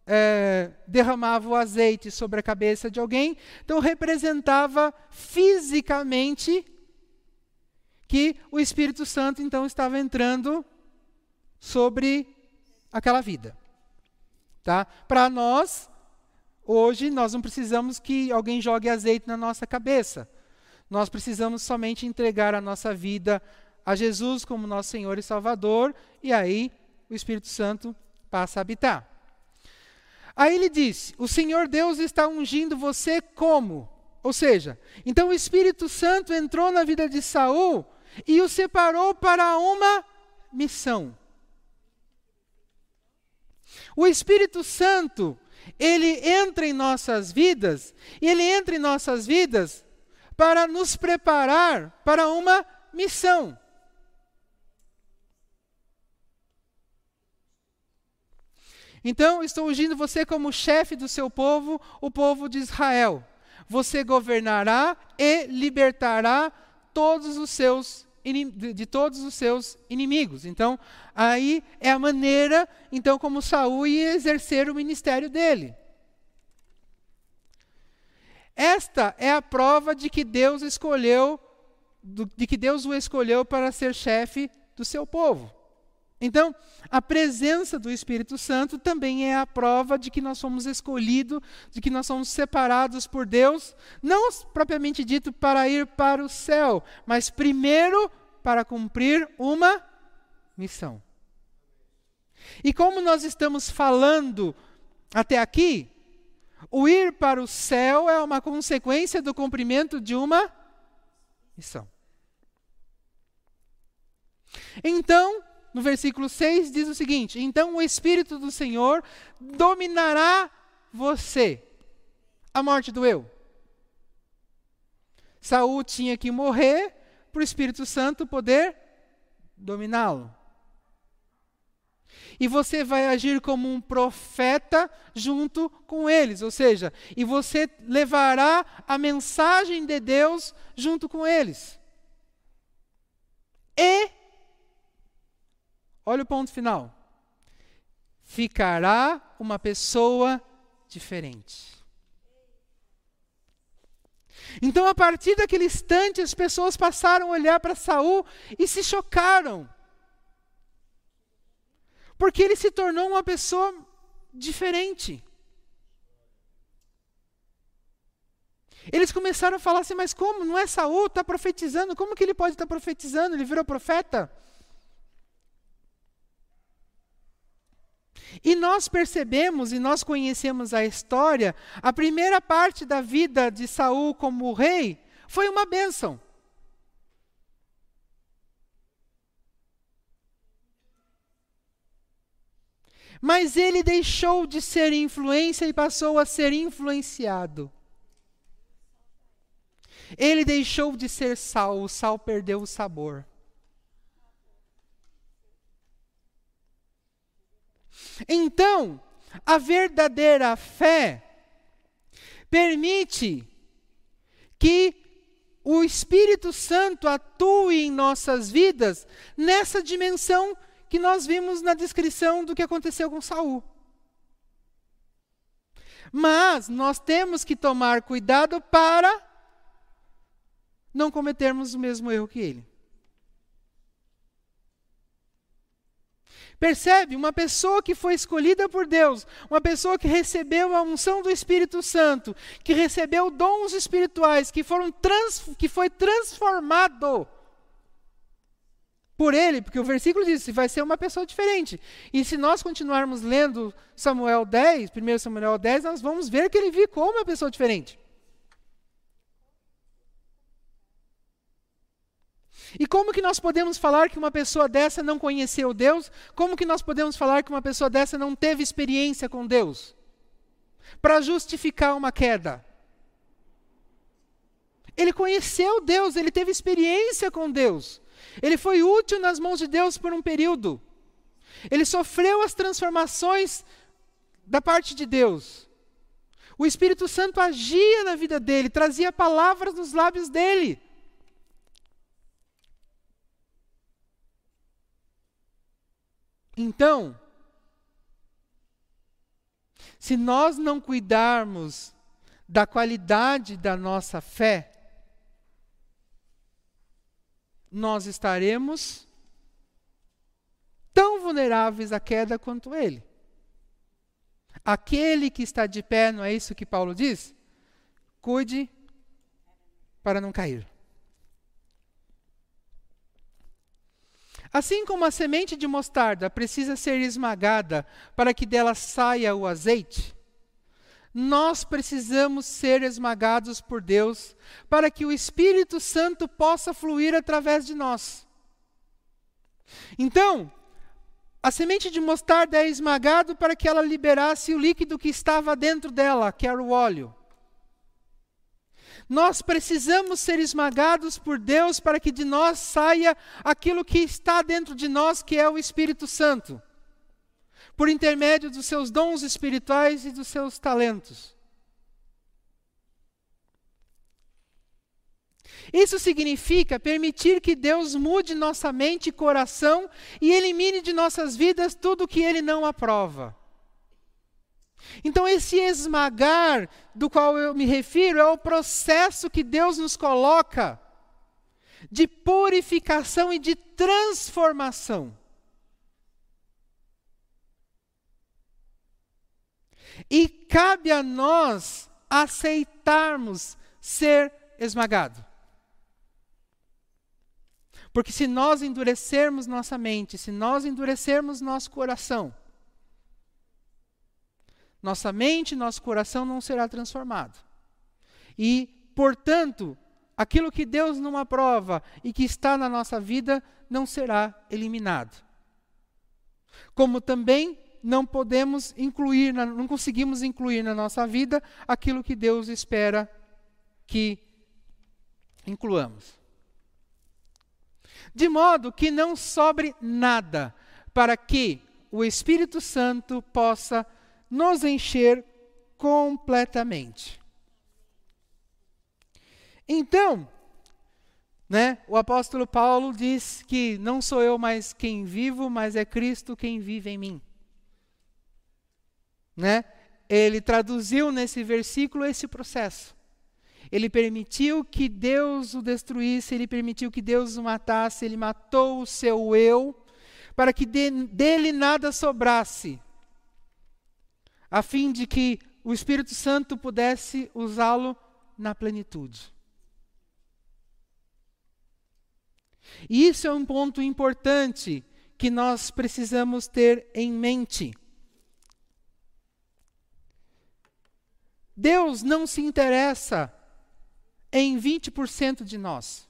é, derramava o azeite sobre a cabeça de alguém, então representava fisicamente que o Espírito Santo então estava entrando sobre aquela vida. Tá? Para nós, hoje, nós não precisamos que alguém jogue azeite na nossa cabeça. Nós precisamos somente entregar a nossa vida a Jesus como nosso Senhor e Salvador, e aí o Espírito Santo passa a habitar. Aí ele disse: O Senhor Deus está ungindo você como? Ou seja, então o Espírito Santo entrou na vida de Saul e o separou para uma missão. O Espírito Santo, ele entra em nossas vidas, e ele entra em nossas vidas para nos preparar para uma missão. Então, estou ungindo você como chefe do seu povo, o povo de Israel. você governará e libertará todos os seus de todos os seus inimigos. Então, aí é a maneira, então, como Saul ia exercer o ministério dele. Esta é a prova de que Deus escolheu, de que Deus o escolheu para ser chefe do seu povo. Então, a presença do Espírito Santo também é a prova de que nós somos escolhidos, de que nós somos separados por Deus, não propriamente dito para ir para o céu, mas primeiro para cumprir uma missão. E como nós estamos falando até aqui, o ir para o céu é uma consequência do cumprimento de uma missão. Então, no versículo 6 diz o seguinte: Então o Espírito do Senhor dominará você. A morte do eu. Saul tinha que morrer para o Espírito Santo poder dominá-lo. E você vai agir como um profeta junto com eles, ou seja, e você levará a mensagem de Deus junto com eles. E Olha o ponto final. Ficará uma pessoa diferente. Então, a partir daquele instante, as pessoas passaram a olhar para Saul e se chocaram. Porque ele se tornou uma pessoa diferente. Eles começaram a falar assim, mas como? Não é Saul, está profetizando, como que ele pode estar tá profetizando? Ele virou profeta? E nós percebemos e nós conhecemos a história, a primeira parte da vida de Saul como rei foi uma bênção. Mas ele deixou de ser influência e passou a ser influenciado. Ele deixou de ser sal, o sal perdeu o sabor. Então, a verdadeira fé permite que o Espírito Santo atue em nossas vidas nessa dimensão que nós vimos na descrição do que aconteceu com Saul. Mas nós temos que tomar cuidado para não cometermos o mesmo erro que ele. Percebe? Uma pessoa que foi escolhida por Deus, uma pessoa que recebeu a unção do Espírito Santo, que recebeu dons espirituais, que, foram trans, que foi transformado por ele, porque o versículo diz vai ser uma pessoa diferente. E se nós continuarmos lendo Samuel 10, 1 Samuel 10, nós vamos ver que ele ficou uma pessoa diferente. E como que nós podemos falar que uma pessoa dessa não conheceu Deus? Como que nós podemos falar que uma pessoa dessa não teve experiência com Deus? Para justificar uma queda. Ele conheceu Deus, ele teve experiência com Deus. Ele foi útil nas mãos de Deus por um período. Ele sofreu as transformações da parte de Deus. O Espírito Santo agia na vida dele, trazia palavras nos lábios dele. Então, se nós não cuidarmos da qualidade da nossa fé, nós estaremos tão vulneráveis à queda quanto ele. Aquele que está de pé, não é isso que Paulo diz? Cuide para não cair. Assim como a semente de mostarda precisa ser esmagada para que dela saia o azeite, nós precisamos ser esmagados por Deus para que o Espírito Santo possa fluir através de nós. Então, a semente de mostarda é esmagada para que ela liberasse o líquido que estava dentro dela, que era o óleo. Nós precisamos ser esmagados por Deus para que de nós saia aquilo que está dentro de nós, que é o Espírito Santo, por intermédio dos seus dons espirituais e dos seus talentos. Isso significa permitir que Deus mude nossa mente e coração e elimine de nossas vidas tudo que Ele não aprova. Então, esse esmagar do qual eu me refiro é o processo que Deus nos coloca de purificação e de transformação. E cabe a nós aceitarmos ser esmagado. Porque se nós endurecermos nossa mente, se nós endurecermos nosso coração, nossa mente, nosso coração não será transformado. E, portanto, aquilo que Deus não aprova e que está na nossa vida não será eliminado. Como também não podemos incluir, não conseguimos incluir na nossa vida aquilo que Deus espera que incluamos. De modo que não sobre nada para que o Espírito Santo possa nos encher completamente. Então, né, o apóstolo Paulo diz que não sou eu mais quem vivo, mas é Cristo quem vive em mim né? Ele traduziu nesse versículo esse processo. Ele permitiu que Deus o destruísse, ele permitiu que Deus o matasse, ele matou o seu eu, para que de, dele nada sobrasse, a fim de que o Espírito Santo pudesse usá-lo na plenitude. E isso é um ponto importante que nós precisamos ter em mente. Deus não se interessa em 20% de nós.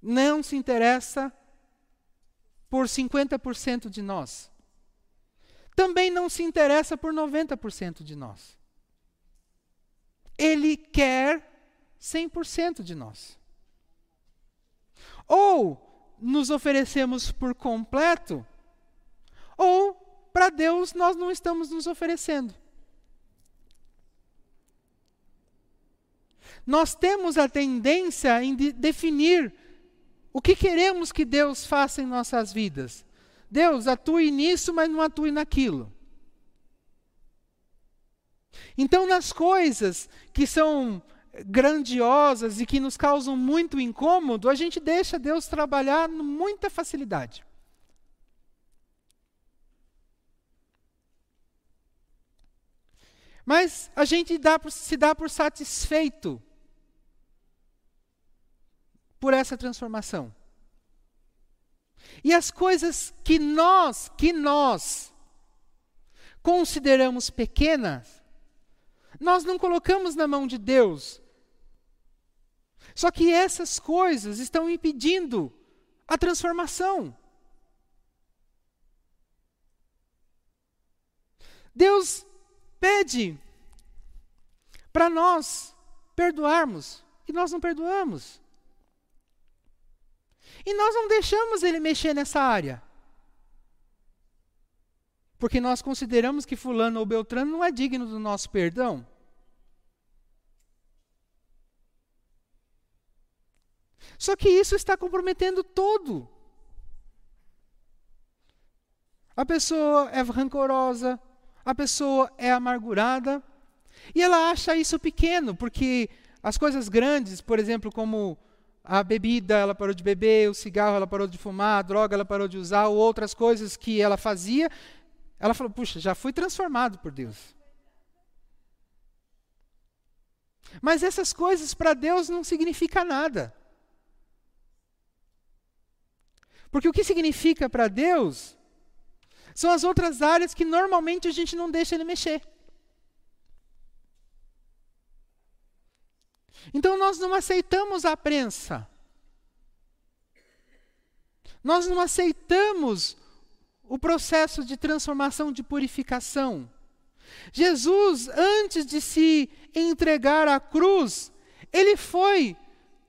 Não se interessa por 50% de nós. Também não se interessa por 90% de nós. Ele quer 100% de nós. Ou nos oferecemos por completo, ou para Deus nós não estamos nos oferecendo. nós temos a tendência em de definir o que queremos que Deus faça em nossas vidas. Deus, atue nisso, mas não atue naquilo. Então, nas coisas que são grandiosas e que nos causam muito incômodo, a gente deixa Deus trabalhar com muita facilidade. Mas a gente dá por, se dá por satisfeito por essa transformação. E as coisas que nós, que nós consideramos pequenas, nós não colocamos na mão de Deus. Só que essas coisas estão impedindo a transformação. Deus pede para nós perdoarmos e nós não perdoamos. E nós não deixamos ele mexer nessa área. Porque nós consideramos que Fulano ou Beltrano não é digno do nosso perdão. Só que isso está comprometendo todo. A pessoa é rancorosa, a pessoa é amargurada, e ela acha isso pequeno, porque as coisas grandes, por exemplo, como a bebida ela parou de beber, o cigarro ela parou de fumar, a droga ela parou de usar, ou outras coisas que ela fazia, ela falou: puxa, já fui transformado por Deus. Mas essas coisas para Deus não significa nada. Porque o que significa para Deus são as outras áreas que normalmente a gente não deixa ele mexer. Então nós não aceitamos a prensa. Nós não aceitamos o processo de transformação, de purificação. Jesus, antes de se entregar à cruz, ele foi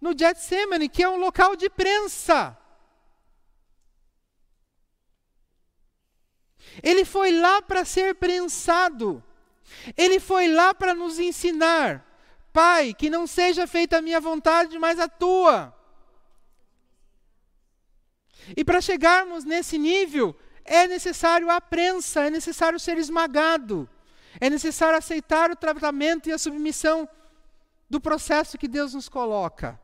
no Getsemane, que é um local de prensa. Ele foi lá para ser prensado. Ele foi lá para nos ensinar Pai, que não seja feita a minha vontade, mas a tua. E para chegarmos nesse nível, é necessário a prensa, é necessário ser esmagado, é necessário aceitar o tratamento e a submissão do processo que Deus nos coloca.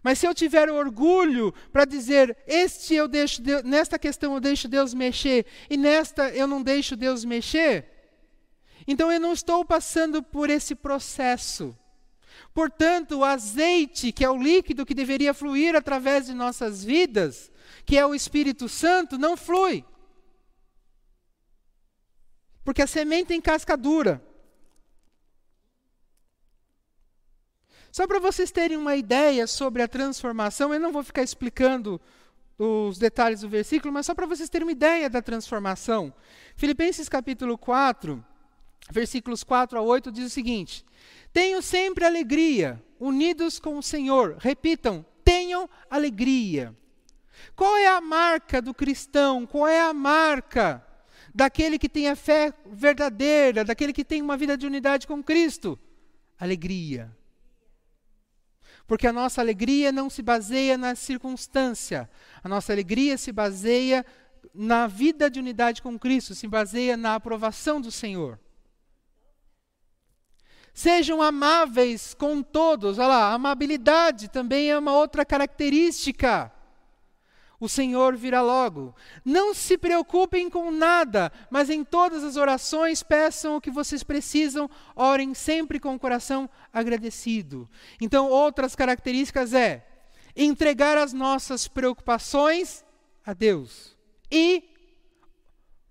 Mas se eu tiver orgulho para dizer, este eu deixo Deus, nesta questão eu deixo Deus mexer e nesta eu não deixo Deus mexer, então eu não estou passando por esse processo. Portanto, o azeite, que é o líquido que deveria fluir através de nossas vidas, que é o Espírito Santo, não flui. Porque a semente tem casca dura. Só para vocês terem uma ideia sobre a transformação, eu não vou ficar explicando os detalhes do versículo, mas só para vocês terem uma ideia da transformação. Filipenses capítulo 4, versículos 4 a 8 diz o seguinte: Tenham sempre alegria, unidos com o Senhor. Repitam, tenham alegria. Qual é a marca do cristão? Qual é a marca daquele que tem a fé verdadeira, daquele que tem uma vida de unidade com Cristo? Alegria. Porque a nossa alegria não se baseia na circunstância, a nossa alegria se baseia na vida de unidade com Cristo, se baseia na aprovação do Senhor. Sejam amáveis com todos. Olha lá, amabilidade também é uma outra característica. O Senhor virá logo. Não se preocupem com nada, mas em todas as orações peçam o que vocês precisam, orem sempre com o coração agradecido. Então, outras características é entregar as nossas preocupações a Deus e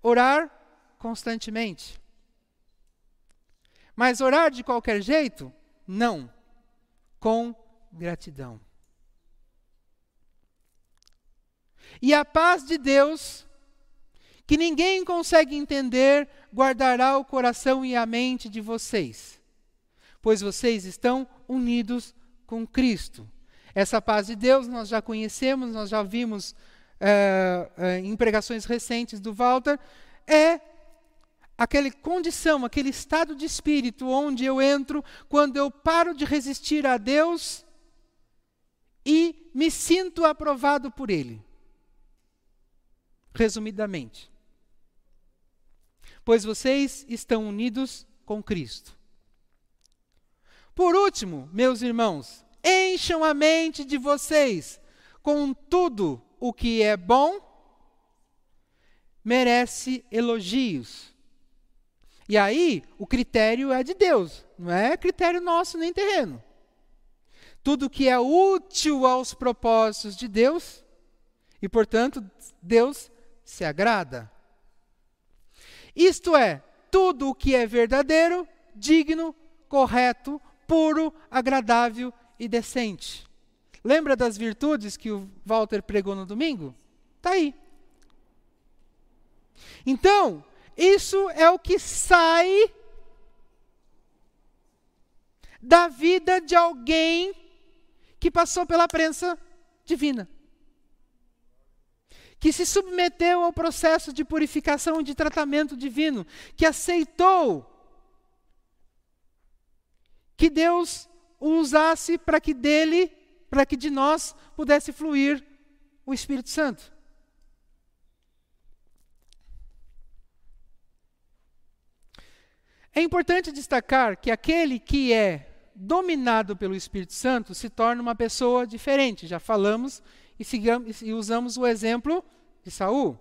orar constantemente. Mas orar de qualquer jeito? Não. Com gratidão. E a paz de Deus, que ninguém consegue entender, guardará o coração e a mente de vocês, pois vocês estão unidos com Cristo. Essa paz de Deus nós já conhecemos, nós já vimos é, em pregações recentes do Walter, é aquela condição, aquele estado de espírito onde eu entro quando eu paro de resistir a Deus e me sinto aprovado por Ele. Resumidamente. Pois vocês estão unidos com Cristo. Por último, meus irmãos, encham a mente de vocês com tudo o que é bom, merece elogios e aí, o critério é de Deus, não é critério nosso nem terreno. Tudo que é útil aos propósitos de Deus, e portanto, Deus se agrada. Isto é, tudo o que é verdadeiro, digno, correto, puro, agradável e decente. Lembra das virtudes que o Walter pregou no domingo? Está aí. Então, isso é o que sai da vida de alguém que passou pela prensa divina. Que se submeteu ao processo de purificação e de tratamento divino, que aceitou que Deus o usasse para que dele, para que de nós pudesse fluir o Espírito Santo. É importante destacar que aquele que é dominado pelo Espírito Santo se torna uma pessoa diferente. Já falamos e, sigamos, e usamos o exemplo de Saul.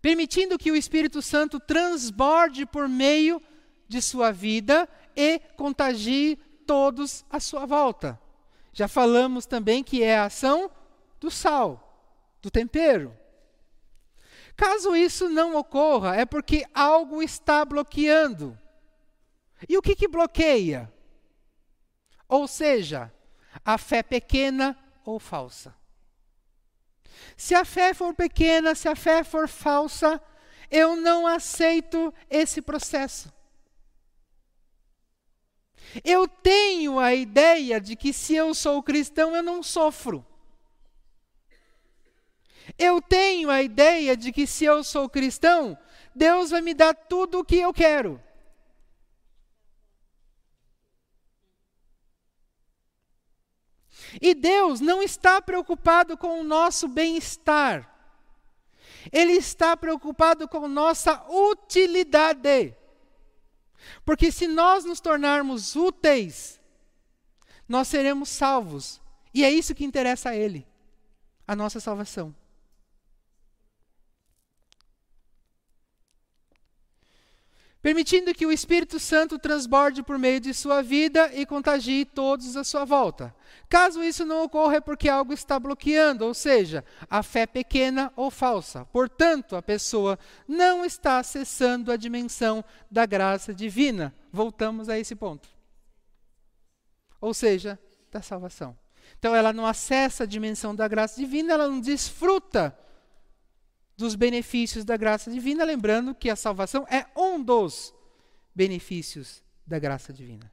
Permitindo que o Espírito Santo transborde por meio de sua vida e contagie todos à sua volta. Já falamos também que é a ação do sal, do tempero. Caso isso não ocorra, é porque algo está bloqueando. E o que, que bloqueia? Ou seja, a fé pequena ou falsa. Se a fé for pequena, se a fé for falsa, eu não aceito esse processo. Eu tenho a ideia de que se eu sou cristão, eu não sofro. Eu tenho a ideia de que se eu sou cristão, Deus vai me dar tudo o que eu quero. E Deus não está preocupado com o nosso bem-estar. Ele está preocupado com nossa utilidade. Porque se nós nos tornarmos úteis, nós seremos salvos. E é isso que interessa a Ele a nossa salvação. Permitindo que o Espírito Santo transborde por meio de sua vida e contagie todos à sua volta. Caso isso não ocorra, é porque algo está bloqueando, ou seja, a fé pequena ou falsa. Portanto, a pessoa não está acessando a dimensão da graça divina. Voltamos a esse ponto. Ou seja, da salvação. Então, ela não acessa a dimensão da graça divina, ela não desfruta dos benefícios da graça divina, lembrando que a salvação é um dos benefícios da graça divina.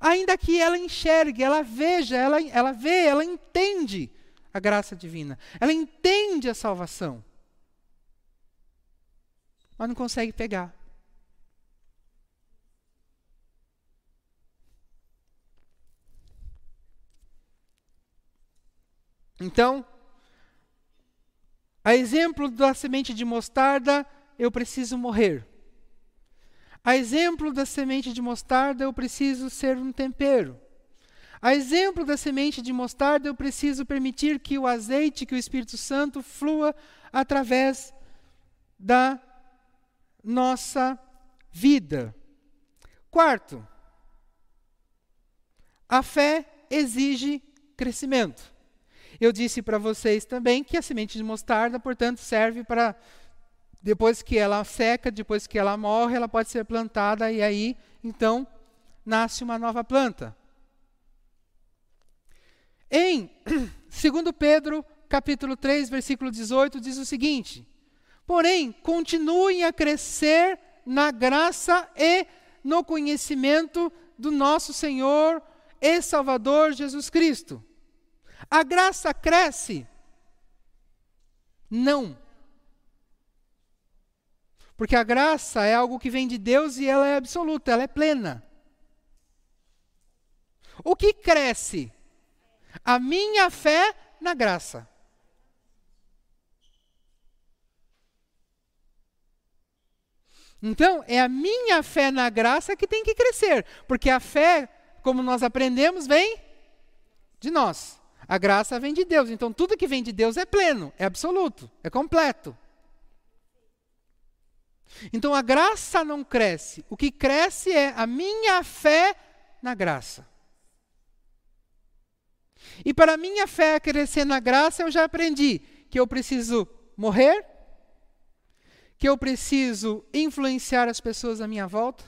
Ainda que ela enxergue, ela veja, ela, ela vê, ela entende a graça divina, ela entende a salvação, mas não consegue pegar. Então, a exemplo da semente de mostarda, eu preciso morrer. A exemplo da semente de mostarda, eu preciso ser um tempero. A exemplo da semente de mostarda, eu preciso permitir que o azeite, que o Espírito Santo flua através da nossa vida. Quarto, a fé exige crescimento. Eu disse para vocês também que a semente de mostarda, portanto, serve para depois que ela seca, depois que ela morre, ela pode ser plantada e aí, então, nasce uma nova planta. Em 2 Pedro, capítulo 3, versículo 18, diz o seguinte: Porém, continuem a crescer na graça e no conhecimento do nosso Senhor e Salvador Jesus Cristo. A graça cresce? Não. Porque a graça é algo que vem de Deus e ela é absoluta, ela é plena. O que cresce? A minha fé na graça. Então, é a minha fé na graça que tem que crescer, porque a fé, como nós aprendemos, vem de nós. A graça vem de Deus. Então, tudo que vem de Deus é pleno, é absoluto, é completo. Então, a graça não cresce. O que cresce é a minha fé na graça. E para a minha fé crescer na graça, eu já aprendi que eu preciso morrer, que eu preciso influenciar as pessoas à minha volta,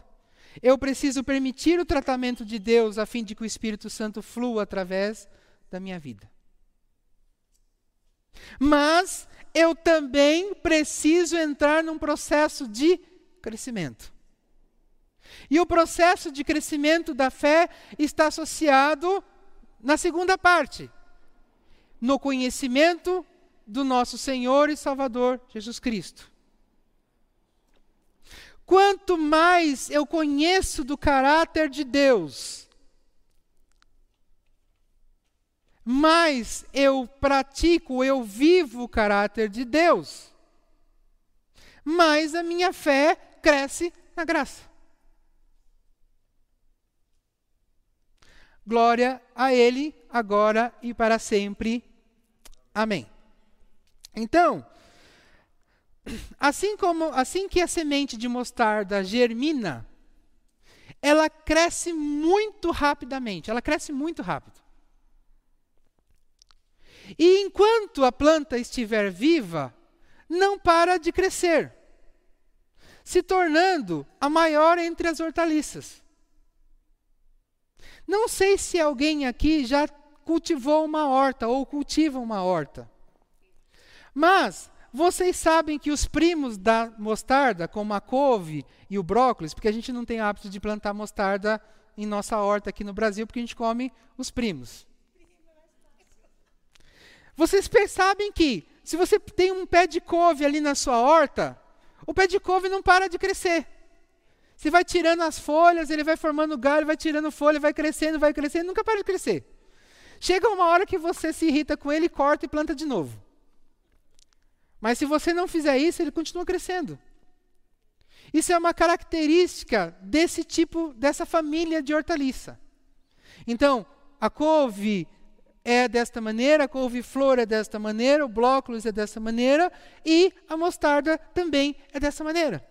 eu preciso permitir o tratamento de Deus a fim de que o Espírito Santo flua através da minha vida. Mas eu também preciso entrar num processo de crescimento. E o processo de crescimento da fé está associado na segunda parte, no conhecimento do nosso Senhor e Salvador Jesus Cristo. Quanto mais eu conheço do caráter de Deus, mais eu pratico, eu vivo o caráter de Deus, mais a minha fé cresce na graça. Glória a Ele, agora e para sempre. Amém. Então, assim como assim que a semente de mostarda germina, ela cresce muito rapidamente, ela cresce muito rápido. E enquanto a planta estiver viva, não para de crescer, se tornando a maior entre as hortaliças. Não sei se alguém aqui já cultivou uma horta ou cultiva uma horta. Mas vocês sabem que os primos da mostarda, como a couve e o brócolis, porque a gente não tem hábito de plantar mostarda em nossa horta aqui no Brasil, porque a gente come os primos. Vocês percebem que, se você tem um pé de couve ali na sua horta, o pé de couve não para de crescer. Você vai tirando as folhas, ele vai formando galho, vai tirando folha, vai crescendo, vai crescendo, nunca para de crescer. Chega uma hora que você se irrita com ele, corta e planta de novo. Mas se você não fizer isso, ele continua crescendo. Isso é uma característica desse tipo, dessa família de hortaliça. Então, a couve é desta maneira, a couve-flor é desta maneira, o brócolis é desta maneira e a mostarda também é dessa maneira.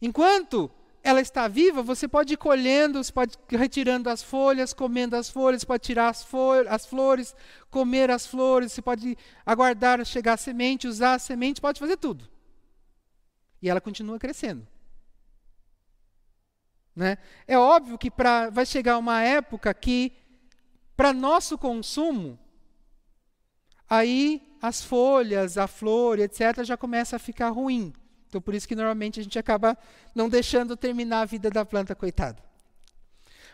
Enquanto ela está viva, você pode ir colhendo, você pode ir retirando as folhas, comendo as folhas, pode tirar as, as flores, comer as flores, você pode aguardar chegar a semente, usar a semente, pode fazer tudo. E ela continua crescendo. Né? É óbvio que pra, vai chegar uma época que, para nosso consumo, aí as folhas, a flor, etc., já começa a ficar ruim. Então, por isso que normalmente a gente acaba não deixando terminar a vida da planta, coitada.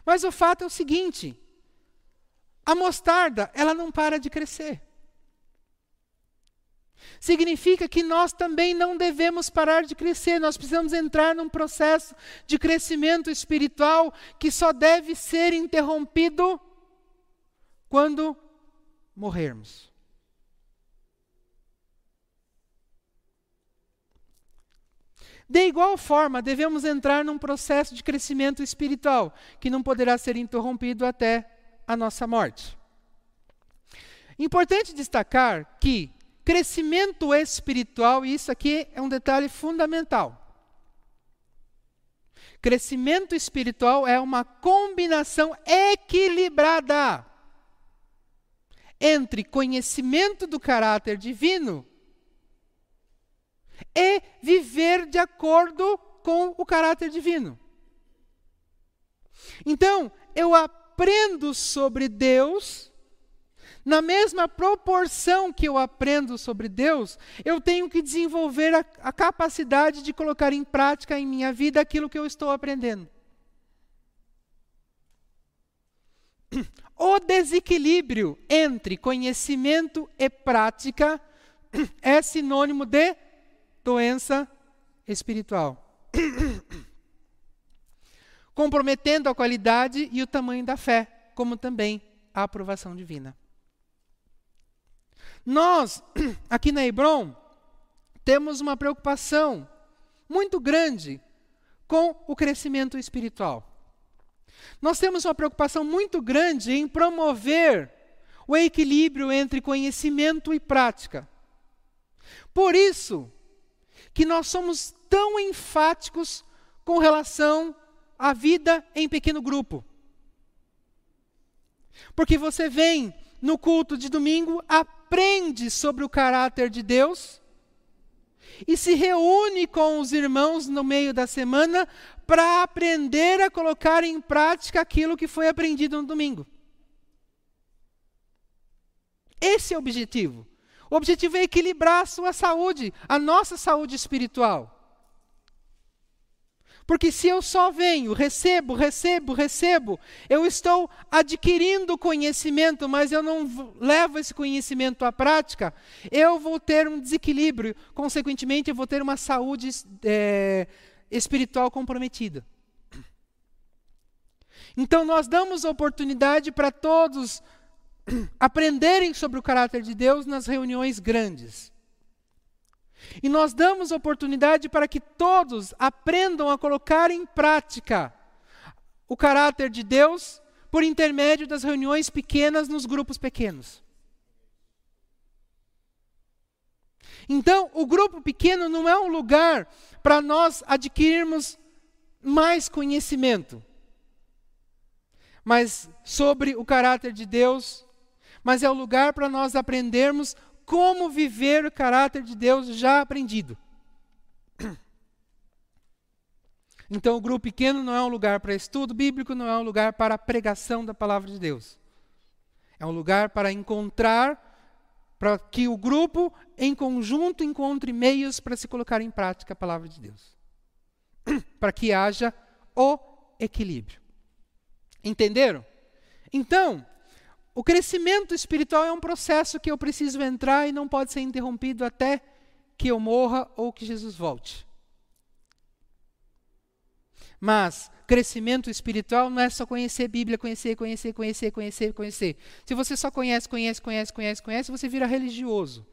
Mas o fato é o seguinte: a mostarda, ela não para de crescer. Significa que nós também não devemos parar de crescer, nós precisamos entrar num processo de crescimento espiritual que só deve ser interrompido quando morrermos. De igual forma, devemos entrar num processo de crescimento espiritual que não poderá ser interrompido até a nossa morte. Importante destacar que Crescimento espiritual, e isso aqui é um detalhe fundamental. Crescimento espiritual é uma combinação equilibrada entre conhecimento do caráter divino e viver de acordo com o caráter divino. Então, eu aprendo sobre Deus na mesma proporção que eu aprendo sobre Deus, eu tenho que desenvolver a, a capacidade de colocar em prática em minha vida aquilo que eu estou aprendendo. O desequilíbrio entre conhecimento e prática é sinônimo de doença espiritual. Comprometendo a qualidade e o tamanho da fé, como também a aprovação divina. Nós, aqui na Hebron, temos uma preocupação muito grande com o crescimento espiritual. Nós temos uma preocupação muito grande em promover o equilíbrio entre conhecimento e prática. Por isso que nós somos tão enfáticos com relação à vida em pequeno grupo. Porque você vem no culto de domingo, aprende sobre o caráter de Deus e se reúne com os irmãos no meio da semana para aprender a colocar em prática aquilo que foi aprendido no domingo. Esse é o objetivo. O objetivo é equilibrar a sua saúde, a nossa saúde espiritual. Porque se eu só venho, recebo, recebo, recebo, eu estou adquirindo conhecimento, mas eu não levo esse conhecimento à prática, eu vou ter um desequilíbrio, consequentemente, eu vou ter uma saúde é, espiritual comprometida. Então, nós damos oportunidade para todos aprenderem sobre o caráter de Deus nas reuniões grandes. E nós damos oportunidade para que todos aprendam a colocar em prática o caráter de Deus por intermédio das reuniões pequenas nos grupos pequenos. Então, o grupo pequeno não é um lugar para nós adquirirmos mais conhecimento, mas sobre o caráter de Deus, mas é o lugar para nós aprendermos como viver o caráter de Deus já aprendido. Então, o grupo pequeno não é um lugar para estudo bíblico, não é um lugar para a pregação da palavra de Deus. É um lugar para encontrar, para que o grupo, em conjunto, encontre meios para se colocar em prática a palavra de Deus. para que haja o equilíbrio. Entenderam? Então, o crescimento espiritual é um processo que eu preciso entrar e não pode ser interrompido até que eu morra ou que Jesus volte. Mas crescimento espiritual não é só conhecer Bíblia, conhecer, conhecer, conhecer, conhecer, conhecer. Se você só conhece, conhece, conhece, conhece, conhece, você vira religioso.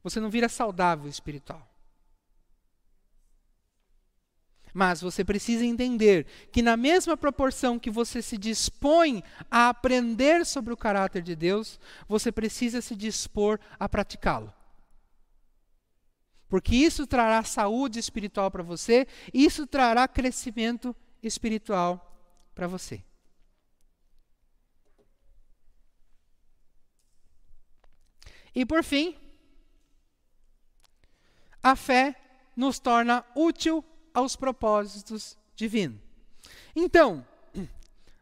Você não vira saudável espiritual. Mas você precisa entender que, na mesma proporção que você se dispõe a aprender sobre o caráter de Deus, você precisa se dispor a praticá-lo. Porque isso trará saúde espiritual para você, isso trará crescimento espiritual para você. E por fim, a fé nos torna útil aos propósitos divinos. Então,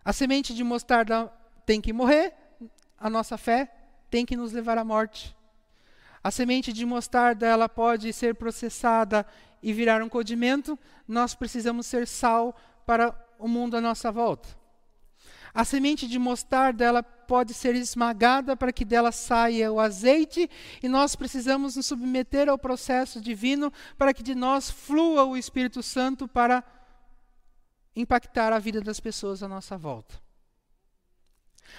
a semente de mostarda tem que morrer, a nossa fé tem que nos levar à morte. A semente de mostarda ela pode ser processada e virar um condimento, nós precisamos ser sal para o mundo à nossa volta. A semente de mostarda ela pode ser esmagada para que dela saia o azeite, e nós precisamos nos submeter ao processo divino para que de nós flua o Espírito Santo para impactar a vida das pessoas à nossa volta.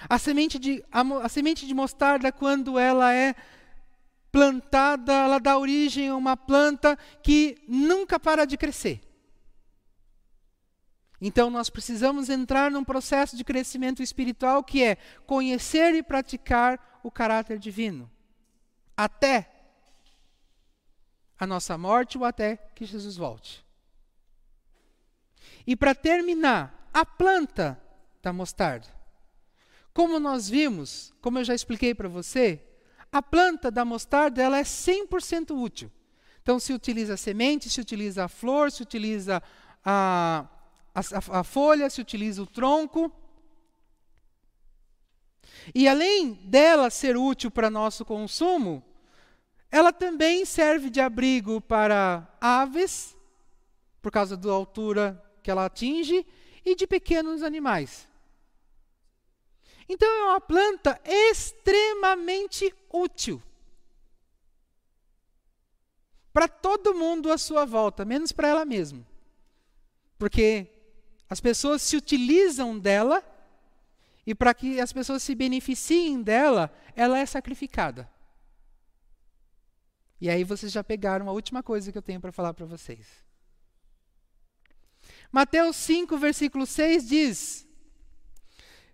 A semente de, a, a semente de mostarda, quando ela é plantada, ela dá origem a uma planta que nunca para de crescer. Então nós precisamos entrar num processo de crescimento espiritual que é conhecer e praticar o caráter divino. Até a nossa morte ou até que Jesus volte. E para terminar, a planta da mostarda. Como nós vimos, como eu já expliquei para você, a planta da mostarda ela é 100% útil. Então, se utiliza a semente, se utiliza a flor, se utiliza a, a, a folha, se utiliza o tronco. E além dela ser útil para nosso consumo, ela também serve de abrigo para aves, por causa da altura que ela atinge, e de pequenos animais. Então é uma planta extremamente útil. Para todo mundo à sua volta, menos para ela mesma. Porque as pessoas se utilizam dela e para que as pessoas se beneficiem dela, ela é sacrificada. E aí vocês já pegaram a última coisa que eu tenho para falar para vocês. Mateus 5, versículo 6 diz: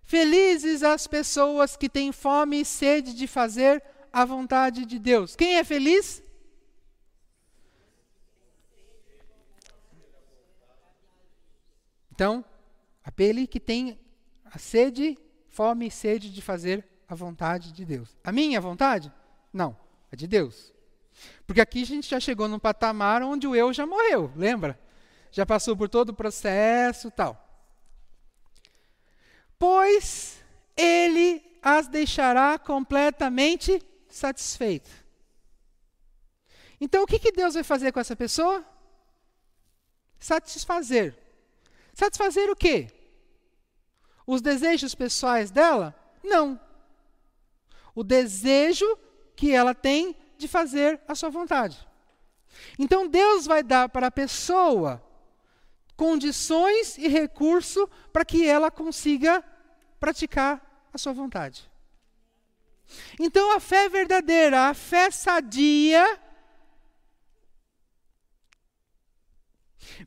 Felizes as pessoas que têm fome e sede de fazer a vontade de Deus. Quem é feliz? Então, aquele que tem a sede, fome e sede de fazer a vontade de Deus. A minha vontade? Não, a de Deus. Porque aqui a gente já chegou num patamar onde o eu já morreu, lembra? Já passou por todo o processo tal pois ele as deixará completamente satisfeitas. Então, o que, que Deus vai fazer com essa pessoa? Satisfazer. Satisfazer o quê? Os desejos pessoais dela? Não. O desejo que ela tem de fazer a sua vontade. Então, Deus vai dar para a pessoa condições e recurso para que ela consiga praticar a sua vontade. Então a fé verdadeira, a fé sadia,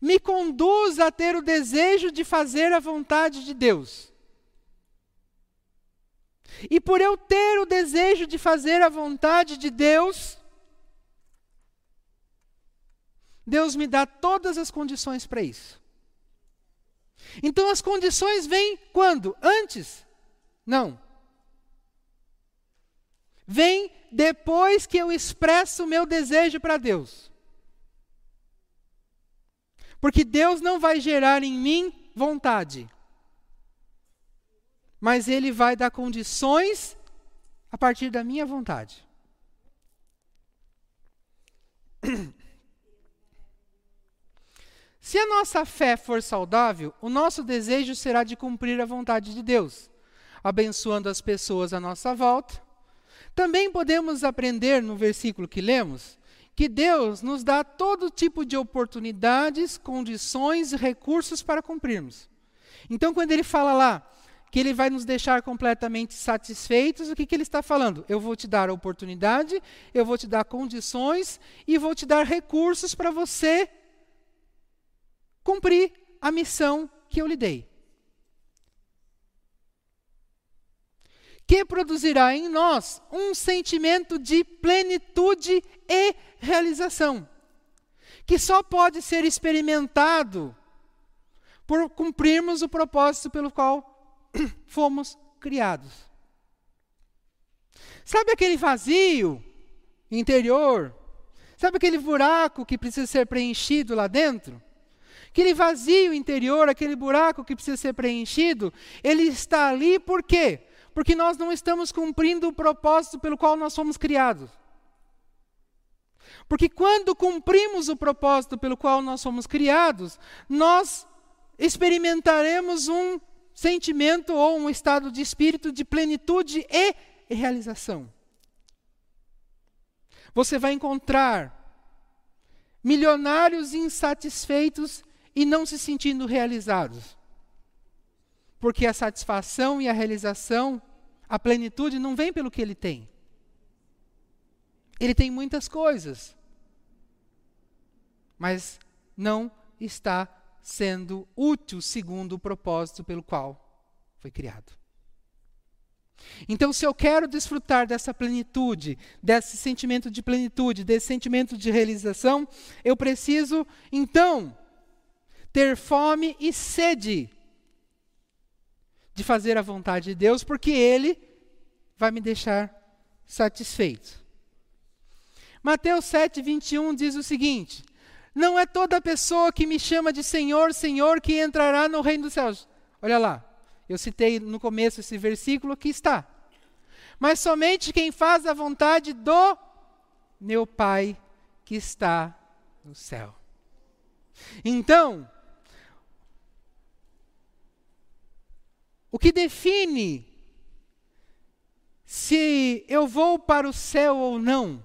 me conduz a ter o desejo de fazer a vontade de Deus. E por eu ter o desejo de fazer a vontade de Deus, Deus me dá todas as condições para isso. Então as condições vêm quando? Antes? Não. Vem depois que eu expresso o meu desejo para Deus. Porque Deus não vai gerar em mim vontade. Mas Ele vai dar condições a partir da minha vontade. Se a nossa fé for saudável, o nosso desejo será de cumprir a vontade de Deus, abençoando as pessoas à nossa volta. Também podemos aprender no versículo que lemos que Deus nos dá todo tipo de oportunidades, condições e recursos para cumprirmos. Então, quando ele fala lá que ele vai nos deixar completamente satisfeitos, o que, que ele está falando? Eu vou te dar oportunidade, eu vou te dar condições e vou te dar recursos para você cumprir a missão que eu lhe dei. Que produzirá em nós um sentimento de plenitude e realização, que só pode ser experimentado por cumprirmos o propósito pelo qual fomos criados. Sabe aquele vazio interior? Sabe aquele buraco que precisa ser preenchido lá dentro? Aquele vazio interior, aquele buraco que precisa ser preenchido, ele está ali por quê? Porque nós não estamos cumprindo o propósito pelo qual nós fomos criados. Porque quando cumprimos o propósito pelo qual nós fomos criados, nós experimentaremos um sentimento ou um estado de espírito de plenitude e realização. Você vai encontrar milionários insatisfeitos e não se sentindo realizados. Porque a satisfação e a realização, a plenitude não vem pelo que ele tem. Ele tem muitas coisas, mas não está sendo útil segundo o propósito pelo qual foi criado. Então, se eu quero desfrutar dessa plenitude, desse sentimento de plenitude, desse sentimento de realização, eu preciso, então, ter fome e sede de fazer a vontade de Deus, porque Ele vai me deixar satisfeito. Mateus 7, 21 diz o seguinte: Não é toda pessoa que me chama de Senhor, Senhor, que entrará no reino dos céus. Olha lá, eu citei no começo esse versículo, aqui está. Mas somente quem faz a vontade do meu Pai que está no céu. Então, O que define se eu vou para o céu ou não,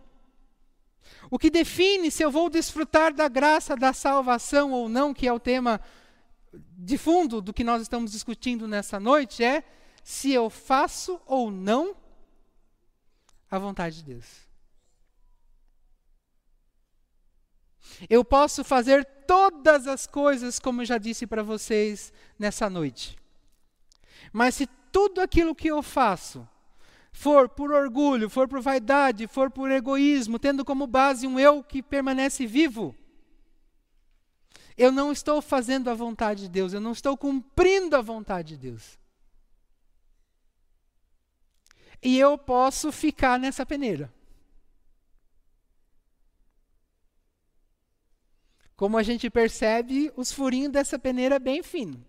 o que define se eu vou desfrutar da graça da salvação ou não, que é o tema de fundo do que nós estamos discutindo nessa noite, é se eu faço ou não a vontade de Deus. Eu posso fazer todas as coisas, como eu já disse para vocês nessa noite. Mas se tudo aquilo que eu faço for por orgulho, for por vaidade, for por egoísmo, tendo como base um eu que permanece vivo, eu não estou fazendo a vontade de Deus, eu não estou cumprindo a vontade de Deus. E eu posso ficar nessa peneira. Como a gente percebe, os furinhos dessa peneira é bem fino.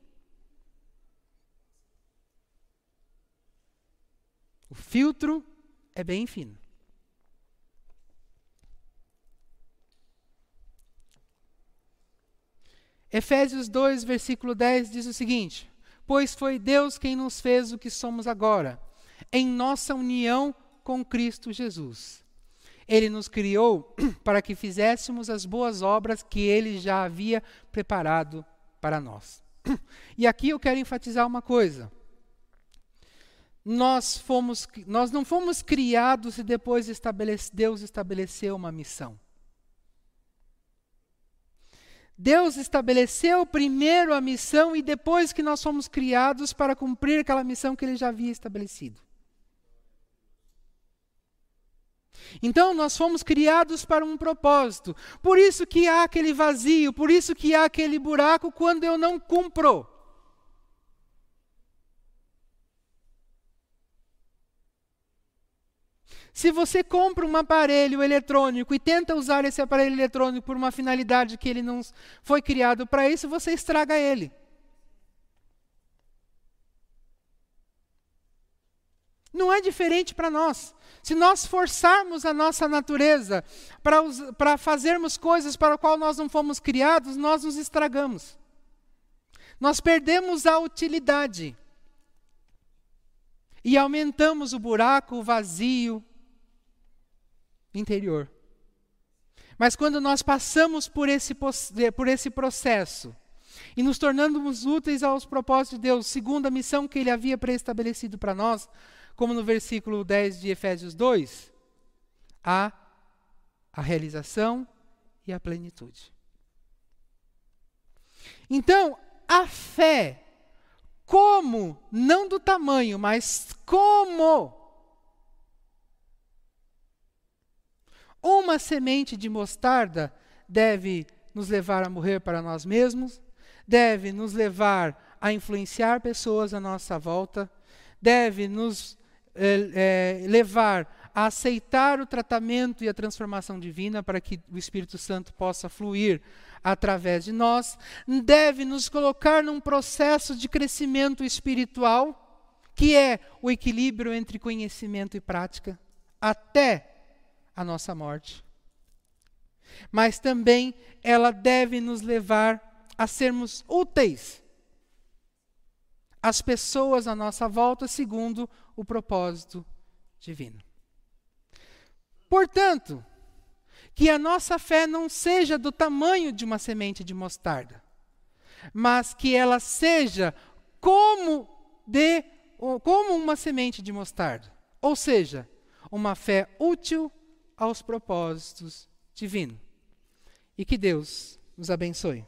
O filtro é bem fino. Efésios 2, versículo 10 diz o seguinte: Pois foi Deus quem nos fez o que somos agora, em nossa união com Cristo Jesus. Ele nos criou para que fizéssemos as boas obras que ele já havia preparado para nós. E aqui eu quero enfatizar uma coisa nós, fomos, nós não fomos criados e depois estabelece, Deus estabeleceu uma missão. Deus estabeleceu primeiro a missão e depois que nós fomos criados para cumprir aquela missão que ele já havia estabelecido. Então nós fomos criados para um propósito. Por isso que há aquele vazio, por isso que há aquele buraco quando eu não cumpro. Se você compra um aparelho eletrônico e tenta usar esse aparelho eletrônico por uma finalidade que ele não foi criado para isso, você estraga ele. Não é diferente para nós. Se nós forçarmos a nossa natureza para fazermos coisas para o qual nós não fomos criados, nós nos estragamos. Nós perdemos a utilidade. E aumentamos o buraco, o vazio, interior. Mas quando nós passamos por esse, por esse processo e nos tornamos úteis aos propósitos de Deus, segundo a missão que Ele havia preestabelecido para nós, como no versículo 10 de Efésios 2, há a realização e a plenitude. Então, a fé, como, não do tamanho, mas como Uma semente de mostarda deve nos levar a morrer para nós mesmos, deve nos levar a influenciar pessoas à nossa volta, deve nos é, é, levar a aceitar o tratamento e a transformação divina para que o Espírito Santo possa fluir através de nós, deve nos colocar num processo de crescimento espiritual, que é o equilíbrio entre conhecimento e prática, até a nossa morte. Mas também ela deve nos levar a sermos úteis às pessoas à nossa volta, segundo o propósito divino. Portanto, que a nossa fé não seja do tamanho de uma semente de mostarda, mas que ela seja como de como uma semente de mostarda, ou seja, uma fé útil aos propósitos divinos. E que Deus nos abençoe.